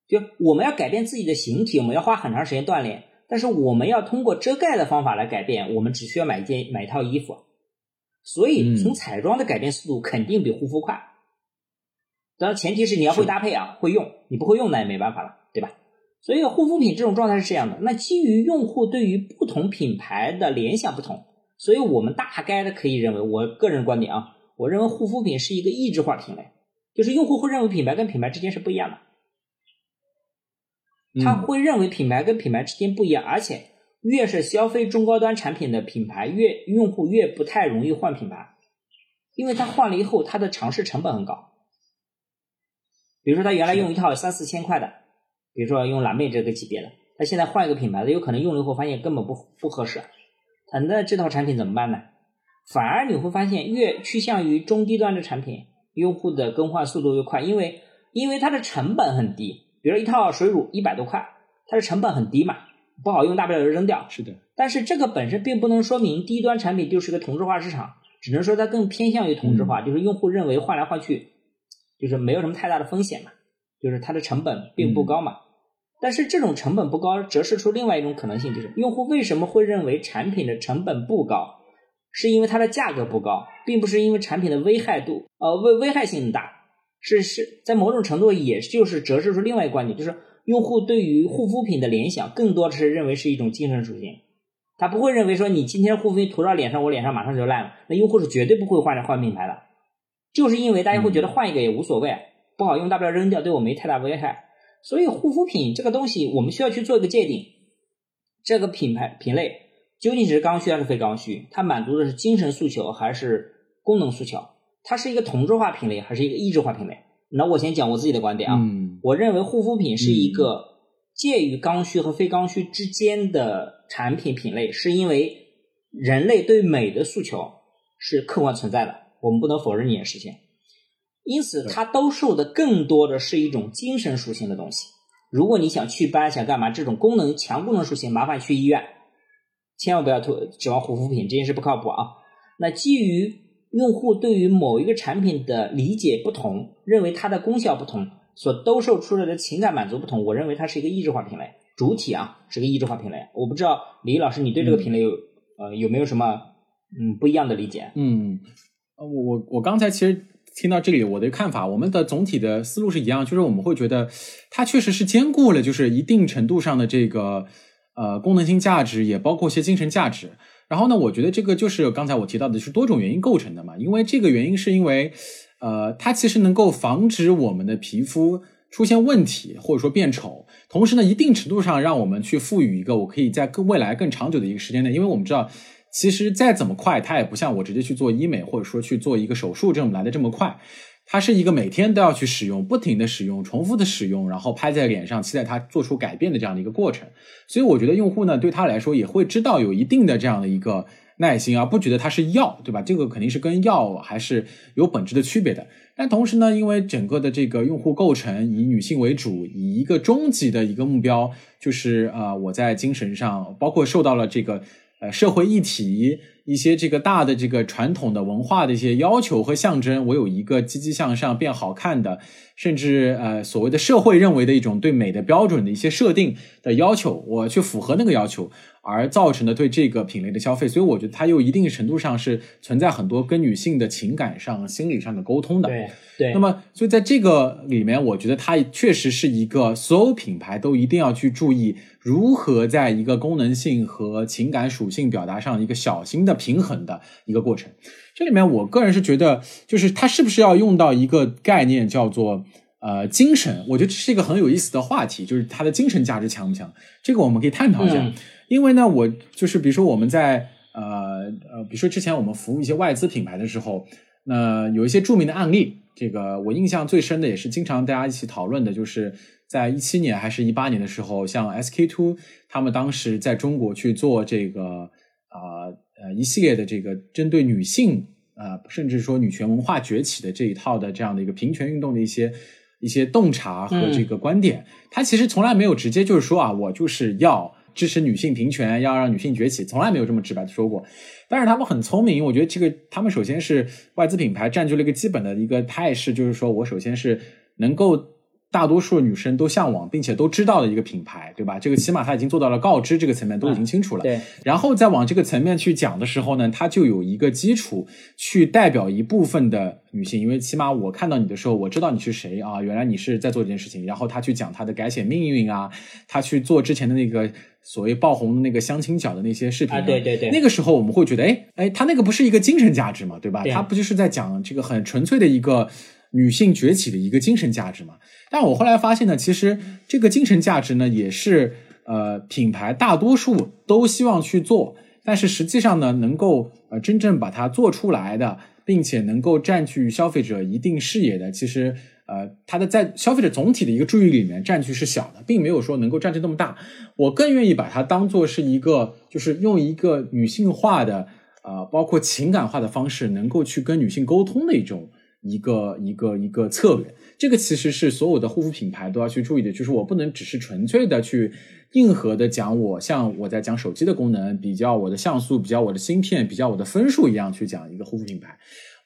就我们要改变自己的形体，我们要花很长时间锻炼，但是我们要通过遮盖的方法来改变，我们只需要买一件买一套衣服。所以，从彩妆的改变速度肯定比护肤快。当然，前提是你要会搭配啊，会用。你不会用，那也没办法了，对吧？所以，护肤品这种状态是这样的。那基于用户对于不同品牌的联想不同，所以我们大概的可以认为，我个人观点啊，我认为护肤品是一个异质化品类，就是用户会认为品牌跟品牌之间是不一样的。他会认为品牌跟品牌之间不一样，而且。越是消费中高端产品的品牌，越用户越不太容易换品牌，因为他换了以后，他的尝试成本很高。比如说，他原来用一套三四千块的，比如说用蓝妹这个级别的，他现在换一个品牌的，有可能用了以后发现根本不不合适，他那这套产品怎么办呢？反而你会发现，越趋向于中低端的产品，用户的更换速度越快，因为因为它的成本很低。比如一套水乳一百多块，它的成本很低嘛。不好用，大不了就扔掉。是的，但是这个本身并不能说明低端产品就是个同质化市场，只能说它更偏向于同质化，就是用户认为换来换去就是没有什么太大的风险嘛，就是它的成本并不高嘛。但是这种成本不高，折射出另外一种可能性，就是用户为什么会认为产品的成本不高，是因为它的价格不高，并不是因为产品的危害度，呃危危害性大，是是在某种程度也就是折射出另外一个观点，就是用户对于护肤品的联想更多的是认为是一种精神属性，他不会认为说你今天护肤品涂到脸上，我脸上马上就烂了，那用户是绝对不会换换品牌的，就是因为大家会觉得换一个也无所谓，不好用大不了扔掉，对我没太大危害。所以护肤品这个东西，我们需要去做一个界定，这个品牌品类究竟是刚需还是非刚需？它满足的是精神诉求还是功能诉求？它是一个同质化品类还是一个异质化品类？那我先讲我自己的观点啊，嗯我认为护肤品是一个介于刚需和非刚需之间的产品品类，是因为人类对美的诉求是客观存在的，我们不能否认这件事情。因此，它兜售的更多的是一种精神属性的东西。如果你想祛斑，想干嘛，这种功能强功能属性，麻烦去医院，千万不要指指望护肤品，这件事不靠谱啊。那基于用户对于某一个产品的理解不同，认为它的功效不同，所兜售出来的情感满足不同，我认为它是一个异质化品类，主体啊是个异质化品类。我不知道李老师，你对这个品类有、呃有没有什么嗯不一样的理解？嗯，呃我我我刚才其实听到这里，我的看法，我们的总体的思路是一样，就是我们会觉得它确实是兼顾了，就是一定程度上的这个呃功能性价值，也包括一些精神价值。然后呢，我觉得这个就是刚才我提到的，是多种原因构成的嘛。因为这个原因是因为，呃，它其实能够防止我们的皮肤出现问题，或者说变丑，同时呢，一定程度上让我们去赋予一个我可以在更未来更长久的一个时间内，因为我们知道，其实再怎么快，它也不像我直接去做医美或者说去做一个手术这种来的这么快。它是一个每天都要去使用、不停的使用、重复的使用，然后拍在脸上，期待它做出改变的这样的一个过程。所以我觉得用户呢，对他来说也会知道有一定的这样的一个耐心，而不觉得它是药，对吧？这个肯定是跟药还是有本质的区别的。但同时呢，因为整个的这个用户构成以女性为主，以一个终极的一个目标，就是呃，我在精神上，包括受到了这个呃社会议题。一些这个大的这个传统的文化的一些要求和象征，我有一个积极向上、变好看的，甚至呃所谓的社会认为的一种对美的标准的一些设定的要求，我去符合那个要求，而造成的对这个品类的消费，所以我觉得它又一定程度上是存在很多跟女性的情感上、心理上的沟通的。对对。那么，所以在这个里面，我觉得它确实是一个所有品牌都一定要去注意如何在一个功能性和情感属性表达上一个小心的。平衡的一个过程，这里面我个人是觉得，就是它是不是要用到一个概念叫做呃精神？我觉得这是一个很有意思的话题，就是它的精神价值强不强？这个我们可以探讨一下。嗯、因为呢，我就是比如说我们在呃呃，比如说之前我们服务一些外资品牌的时候，那有一些著名的案例，这个我印象最深的也是经常大家一起讨论的，就是在一七年还是一八年的时候，像 SK two 他们当时在中国去做这个啊。呃，一系列的这个针对女性啊、呃，甚至说女权文化崛起的这一套的这样的一个平权运动的一些一些洞察和这个观点，他、嗯、其实从来没有直接就是说啊，我就是要支持女性平权，要让女性崛起，从来没有这么直白的说过。但是他们很聪明，我觉得这个他们首先是外资品牌占据了一个基本的一个态势，就是说我首先是能够。大多数女生都向往并且都知道的一个品牌，对吧？这个起码他已经做到了告知这个层面都已经清楚了。嗯、对，然后再往这个层面去讲的时候呢，它就有一个基础去代表一部分的女性，因为起码我看到你的时候，我知道你是谁啊，原来你是在做这件事情。然后他去讲他的改写命运啊，他去做之前的那个所谓爆红的那个相亲角的那些视频啊，对对对，那个时候我们会觉得，哎哎，他那个不是一个精神价值嘛，对吧？对他不就是在讲这个很纯粹的一个。女性崛起的一个精神价值嘛，但我后来发现呢，其实这个精神价值呢，也是呃品牌大多数都希望去做，但是实际上呢，能够呃真正把它做出来的，并且能够占据消费者一定视野的，其实呃它的在消费者总体的一个注意里面占据是小的，并没有说能够占据那么大。我更愿意把它当做是一个，就是用一个女性化的呃包括情感化的方式，能够去跟女性沟通的一种。一个一个一个策略。这个其实是所有的护肤品牌都要去注意的，就是我不能只是纯粹的去硬核的讲我像我在讲手机的功能，比较我的像素，比较我的芯片，比较我的分数一样去讲一个护肤品牌，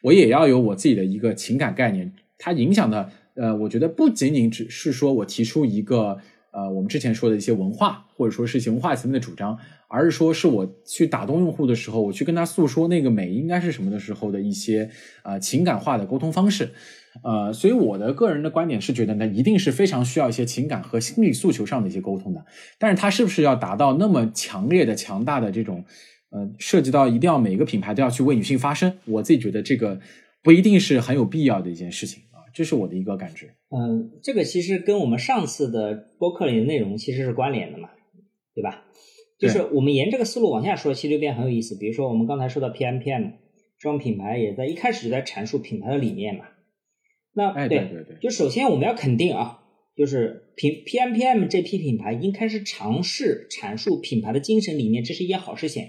我也要有我自己的一个情感概念，它影响的。呃，我觉得不仅仅只是说我提出一个呃，我们之前说的一些文化，或者说是一些文化层面的主张，而是说是我去打动用户的时候，我去跟他诉说那个美应该是什么的时候的一些呃情感化的沟通方式。呃，所以我的个人的观点是觉得呢，一定是非常需要一些情感和心理诉求上的一些沟通的。但是它是不是要达到那么强烈的、强大的这种呃，涉及到一定要每个品牌都要去为女性发声？我自己觉得这个不一定是很有必要的一件事情。这是我的一个感知。嗯，这个其实跟我们上次的播客里的内容其实是关联的嘛，对吧？就是我们沿这个思路往下说，其实就变很有意思。比如说我们刚才说到 PMPM 这种品牌，也在一开始就在阐述品牌的理念嘛。那哎，对对对，就首先我们要肯定啊，就是品 PMPM 这批品牌应该是尝试阐述品牌的精神理念，这是一件好事情。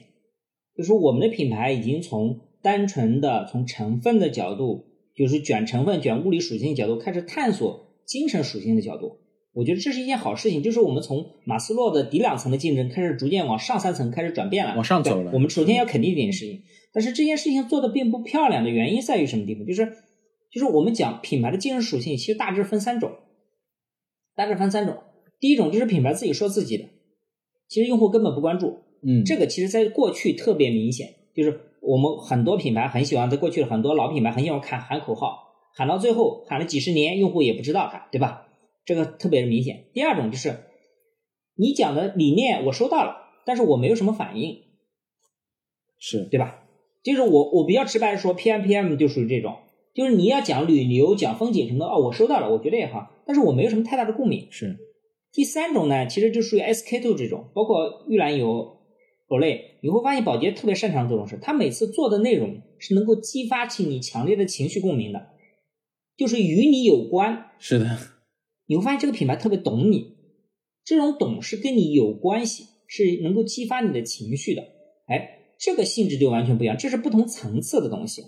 就是我们的品牌已经从单纯的从成分的角度。就是卷成分、卷物理属性的角度开始探索精神属性的角度，我觉得这是一件好事情。就是我们从马斯洛的底两层的竞争开始，逐渐往上三层开始转变了，往上走了。我们首先要肯定一件事情，但是这件事情做的并不漂亮的原因在于什么地方？就是，就是我们讲品牌的精神属性，其实大致分三种，大致分三种。第一种就是品牌自己说自己的，其实用户根本不关注。嗯，这个其实在过去特别明显，就是。我们很多品牌很喜欢，在过去的很多老品牌很喜欢喊喊口号，喊到最后喊了几十年，用户也不知道它，对吧？这个特别的明显。第二种就是，你讲的理念我收到了，但是我没有什么反应，是对吧？就是我我比较直白的说，P M P M 就属于这种，就是你要讲旅游、讲风景什么的，哦，我收到了，我觉得也好，但是我没有什么太大的共鸣。是。第三种呢，其实就属于 S K two 这种，包括玉兰油。宝类，你会发现宝洁特别擅长这种事，他每次做的内容是能够激发起你强烈的情绪共鸣的，就是与你有关。是的，你会发现这个品牌特别懂你，这种懂是跟你有关系，是能够激发你的情绪的。哎，这个性质就完全不一样，这是不同层次的东西。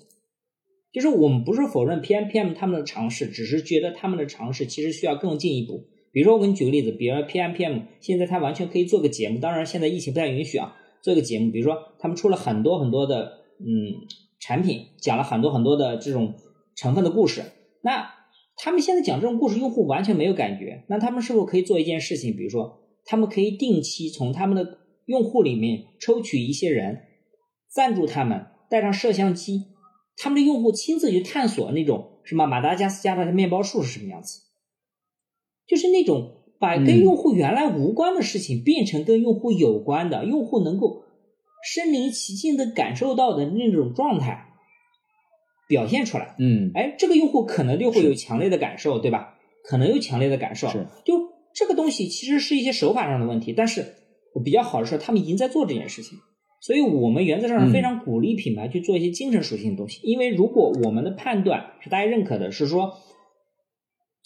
就是我们不是否认 P M P M 他们的尝试，只是觉得他们的尝试其实需要更进一步。比如说，我给你举个例子，比如 P M P M 现在它完全可以做个节目，当然现在疫情不太允许啊。做一个节目，比如说他们出了很多很多的嗯产品，讲了很多很多的这种成分的故事。那他们现在讲这种故事，用户完全没有感觉。那他们是否可以做一件事情？比如说，他们可以定期从他们的用户里面抽取一些人，赞助他们，带上摄像机，他们的用户亲自去探索那种什么马达加斯加的面包树是什么样子，就是那种。把跟用户原来无关的事情变成跟用户有关的，用户能够身临其境的感受到的那种状态表现出来。嗯，哎，这个用户可能就会有强烈的感受，对吧？可能有强烈的感受。是，就这个东西其实是一些手法上的问题，但是我比较好的是他们已经在做这件事情，所以我们原则上是非常鼓励品牌去做一些精神属性的东西，因为如果我们的判断是大家认可的，是说。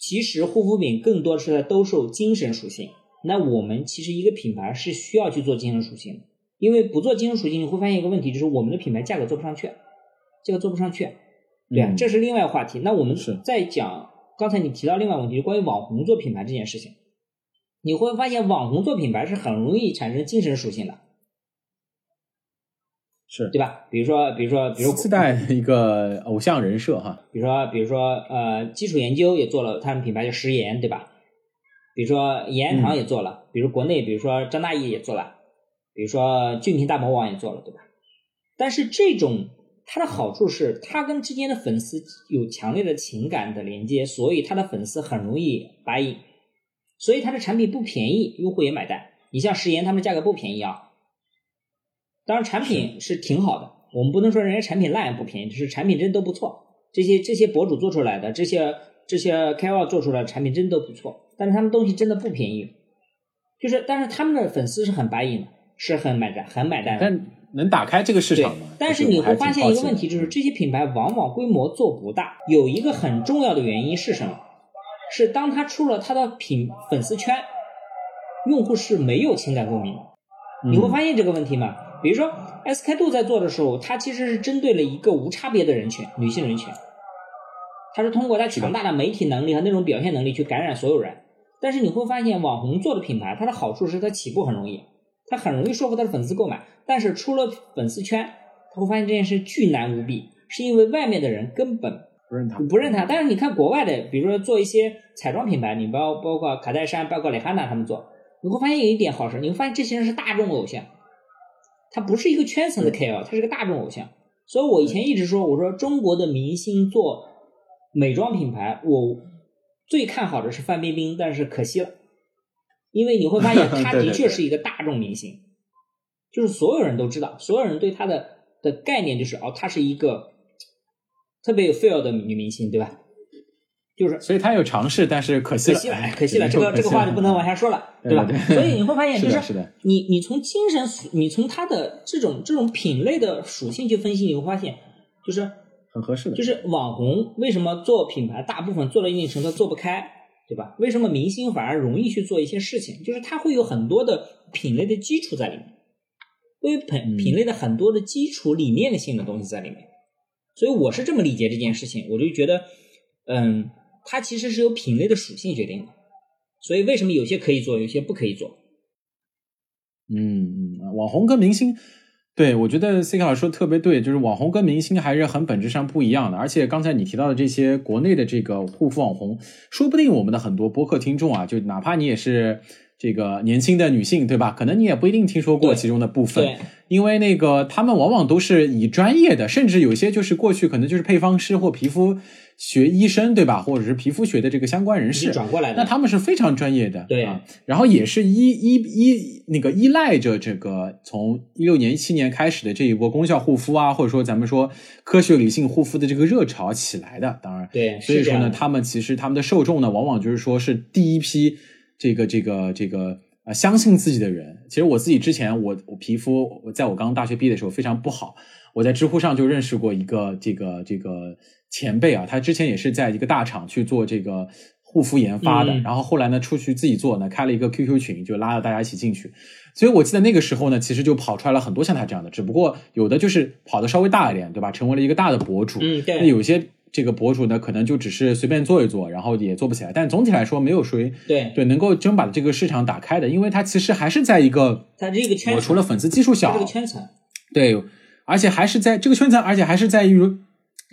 其实护肤品更多是在兜售精神属性。那我们其实一个品牌是需要去做精神属性的，因为不做精神属性，你会发现一个问题，就是我们的品牌价格做不上去，这个做不上去，对啊，这是另外话题。那我们再讲，刚才你提到另外问题，关于网红做品牌这件事情，你会发现网红做品牌是很容易产生精神属性的。是对吧？比如说，比如说，比如自带一个偶像人设哈。比如说，比如说，呃，基础研究也做了，他们品牌叫食盐，对吧？比如说，延安堂也做了，比如国内，比如说张大奕也做了，比如说俊平大魔王也做了，对吧？但是这种它的好处是，它跟之间的粉丝有强烈的情感的连接，所以它的粉丝很容易答应，所以它的产品不便宜，用户也买单。你像食盐，他们的价格不便宜啊。当然，产品是挺好的，我们不能说人家产品烂也不便宜，就是产品真都不错。这些这些博主做出来的，这些这些 KOL 做出来的产品真都不错，但是他们东西真的不便宜，就是但是他们的粉丝是很白银的，是很买单很买单的。但能打开这个市场吗？但是你会发现一个问题，就是这些品牌往往规模做不大，有一个很重要的原因是什么？是当他出了他的品粉丝圈，用户是没有情感共鸣，你会发现这个问题吗？比如说，SK two 在做的时候，它其实是针对了一个无差别的人群，女性人群。它是通过它强大的媒体能力和那种表现能力去感染所有人。但是你会发现，网红做的品牌，它的好处是它起步很容易，它很容易说服它的粉丝购买。但是出了粉丝圈，他会发现这件事巨难无比，是因为外面的人根本不认他，不认他。但是你看国外的，比如说做一些彩妆品牌，你包包括卡戴珊、包括蕾哈娜他们做，你会发现有一点好事，你会发现这些人是大众偶像，他不是一个圈层的 KOL，他是个大众偶像。所以我以前一直说，我说中国的明星做美妆品牌，我。最看好的是范冰冰，但是可惜了，因为你会发现 <laughs> 她的确是一个大众明星，就是所有人都知道，所有人对她的的概念就是哦，她是一个特别有 feel 的女明星，对吧？就是，所以他有尝试，但是可惜了，可惜了，这个这个话就不能往下说了，<laughs> 对吧？所以你会发现，就是你你从精神，你从他的这种这种品类的属性去分析，你会发现，就是。很合适的，就是网红为什么做品牌，大部分做了一定程度做不开，对吧？为什么明星反而容易去做一些事情？就是他会有很多的品类的基础在里面，会有品品类的很多的基础理念性的东西在里面。所以我是这么理解这件事情，我就觉得，嗯，它其实是由品类的属性决定的。所以为什么有些可以做，有些不可以做？嗯嗯，网红跟明星。对，我觉得 C K 老师说的特别对，就是网红跟明星还是很本质上不一样的。而且刚才你提到的这些国内的这个护肤网红，说不定我们的很多播客听众啊，就哪怕你也是。这个年轻的女性，对吧？可能你也不一定听说过其中的部分，因为那个他们往往都是以专业的，甚至有些就是过去可能就是配方师或皮肤学医生，对吧？或者是皮肤学的这个相关人士转过来的，那他们是非常专业的，对啊。然后也是依依依那个依赖着这个从一六年一七年开始的这一波功效护肤啊，或者说咱们说科学理性护肤的这个热潮起来的。当然，对，所以说呢，他们其实他们的受众呢，往往就是说是第一批。这个这个这个啊，相信自己的人，其实我自己之前我我皮肤，我在我刚大学毕业的时候非常不好，我在知乎上就认识过一个这个这个前辈啊，他之前也是在一个大厂去做这个护肤研发的，然后后来呢出去自己做呢，开了一个 QQ 群，就拉了大家一起进去，所以我记得那个时候呢，其实就跑出来了很多像他这样的，只不过有的就是跑的稍微大一点，对吧？成为了一个大的博主，嗯，对，那有些。这个博主呢，可能就只是随便做一做，然后也做不起来。但总体来说，没有谁对对能够真把这个市场打开的，因为他其实还是在一个在这个圈，我除了粉丝基数小，这个圈层，对，而且还是在这个圈层，而且还是在于，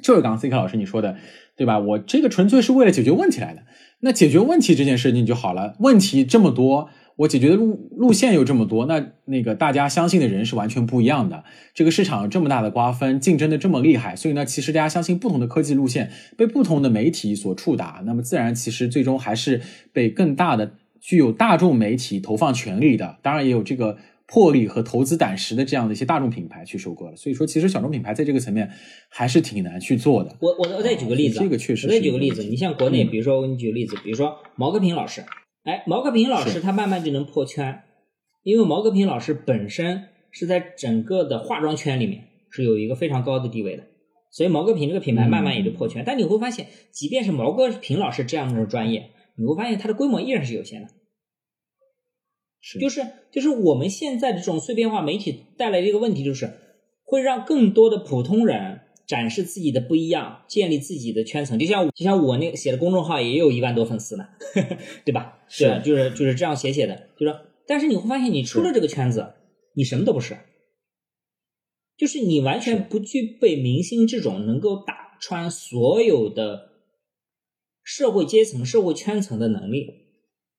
就是刚刚 C K 老师你说的，对吧？我这个纯粹是为了解决问题来的。那解决问题这件事情就好了，问题这么多。我解决的路路线又这么多，那那个大家相信的人是完全不一样的。这个市场这么大的瓜分，竞争的这么厉害，所以呢，其实大家相信不同的科技路线被不同的媒体所触达，那么自然其实最终还是被更大的具有大众媒体投放权力的，当然也有这个魄力和投资胆识的这样的一些大众品牌去收购了。所以说，其实小众品牌在这个层面还是挺难去做的。我我我再举个例子，这个确实。我再举个例子，你像国内，比如说我给你举个例子，比如说毛戈平老师。哎，毛戈平老师他慢慢就能破圈，因为毛戈平老师本身是在整个的化妆圈里面是有一个非常高的地位的，所以毛戈平这个品牌慢慢也就破圈。但你会发现，即便是毛戈平老师这样的专业，你会发现它的规模依然是有限的。是，就是就是我们现在的这种碎片化媒体带来的一个问题，就是会让更多的普通人。展示自己的不一样，建立自己的圈层，就像就像我那个写的公众号也有一万多粉丝呢，<laughs> 对吧？是，就是就是这样写写的，就是。但是你会发现，你出了这个圈子，你什么都不是，就是你完全不具备明星这种能够打穿所有的社会阶层、社会圈层的能力。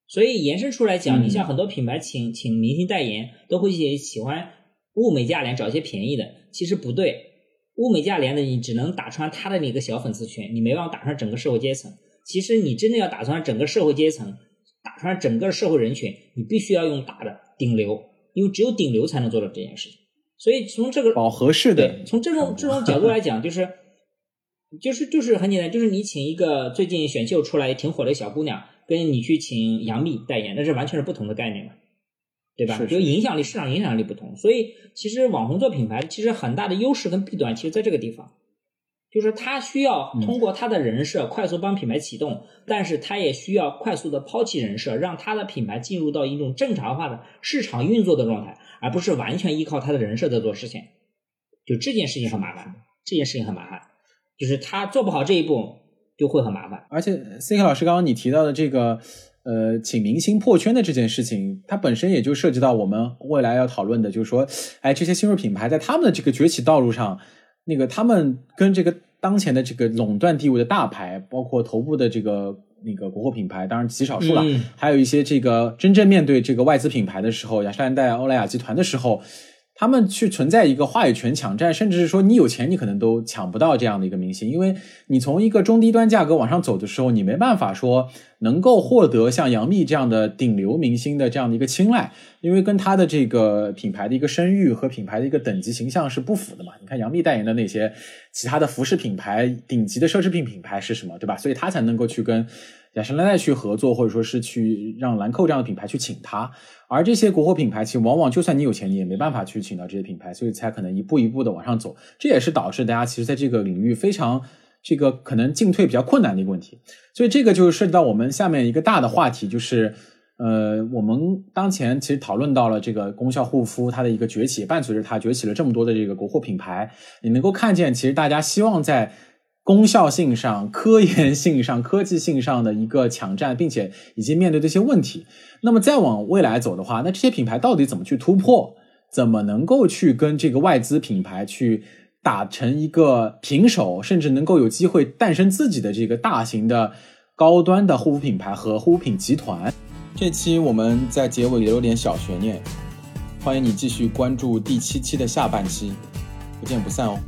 所以延伸出来讲，你像很多品牌请请明星代言，都会喜喜欢物美价廉，找一些便宜的，其实不对。物美价廉的，你只能打穿他的那个小粉丝群，你没办法打穿整个社会阶层。其实你真的要打穿整个社会阶层，打穿整个社会人群，你必须要用大的顶流，因为只有顶流才能做到这件事情。所以从这个饱和式的，从这种这种角度来讲，就是就是就是很简单，就是你请一个最近选秀出来挺火的小姑娘，跟你去请杨幂代言，那是完全是不同的概念嘛。对吧？就影响力、市场影响力不同，所以其实网红做品牌，其实很大的优势跟弊端，其实在这个地方，就是他需要通过他的人设快速帮品牌启动，但是他也需要快速的抛弃人设，让他的品牌进入到一种正常化的市场运作的状态，而不是完全依靠他的人设在做事情。就这件事情很麻烦，这件事情很麻烦，就是他做不好这一步，就会很麻烦。而且 C K 老师刚刚你提到的这个。呃，请明星破圈的这件事情，它本身也就涉及到我们未来要讨论的，就是说，哎，这些新锐品牌在他们的这个崛起道路上，那个他们跟这个当前的这个垄断地位的大牌，包括头部的这个那个国货品牌，当然极少数了，还有一些这个真正面对这个外资品牌的时候，雅诗兰黛、欧莱雅集团的时候。他们去存在一个话语权抢占，甚至是说你有钱，你可能都抢不到这样的一个明星，因为你从一个中低端价格往上走的时候，你没办法说能够获得像杨幂这样的顶流明星的这样的一个青睐，因为跟他的这个品牌的一个声誉和品牌的一个等级形象是不符的嘛。你看杨幂代言的那些其他的服饰品牌、顶级的奢侈品品牌是什么，对吧？所以他才能够去跟。雅诗兰黛去合作，或者说是去让兰蔻这样的品牌去请他，而这些国货品牌其实往往就算你有钱，你也没办法去请到这些品牌，所以才可能一步一步的往上走。这也是导致大家其实在这个领域非常这个可能进退比较困难的一个问题。所以这个就涉及到我们下面一个大的话题，就是呃，我们当前其实讨论到了这个功效护肤它的一个崛起，伴随着它崛起了这么多的这个国货品牌，你能够看见其实大家希望在。功效性上、科研性上、科技性上的一个抢占，并且以及面对这些问题。那么再往未来走的话，那这些品牌到底怎么去突破？怎么能够去跟这个外资品牌去打成一个平手，甚至能够有机会诞生自己的这个大型的高端的护肤品牌和护肤品集团？这期我们在结尾留点小悬念，欢迎你继续关注第七期的下半期，不见不散哦。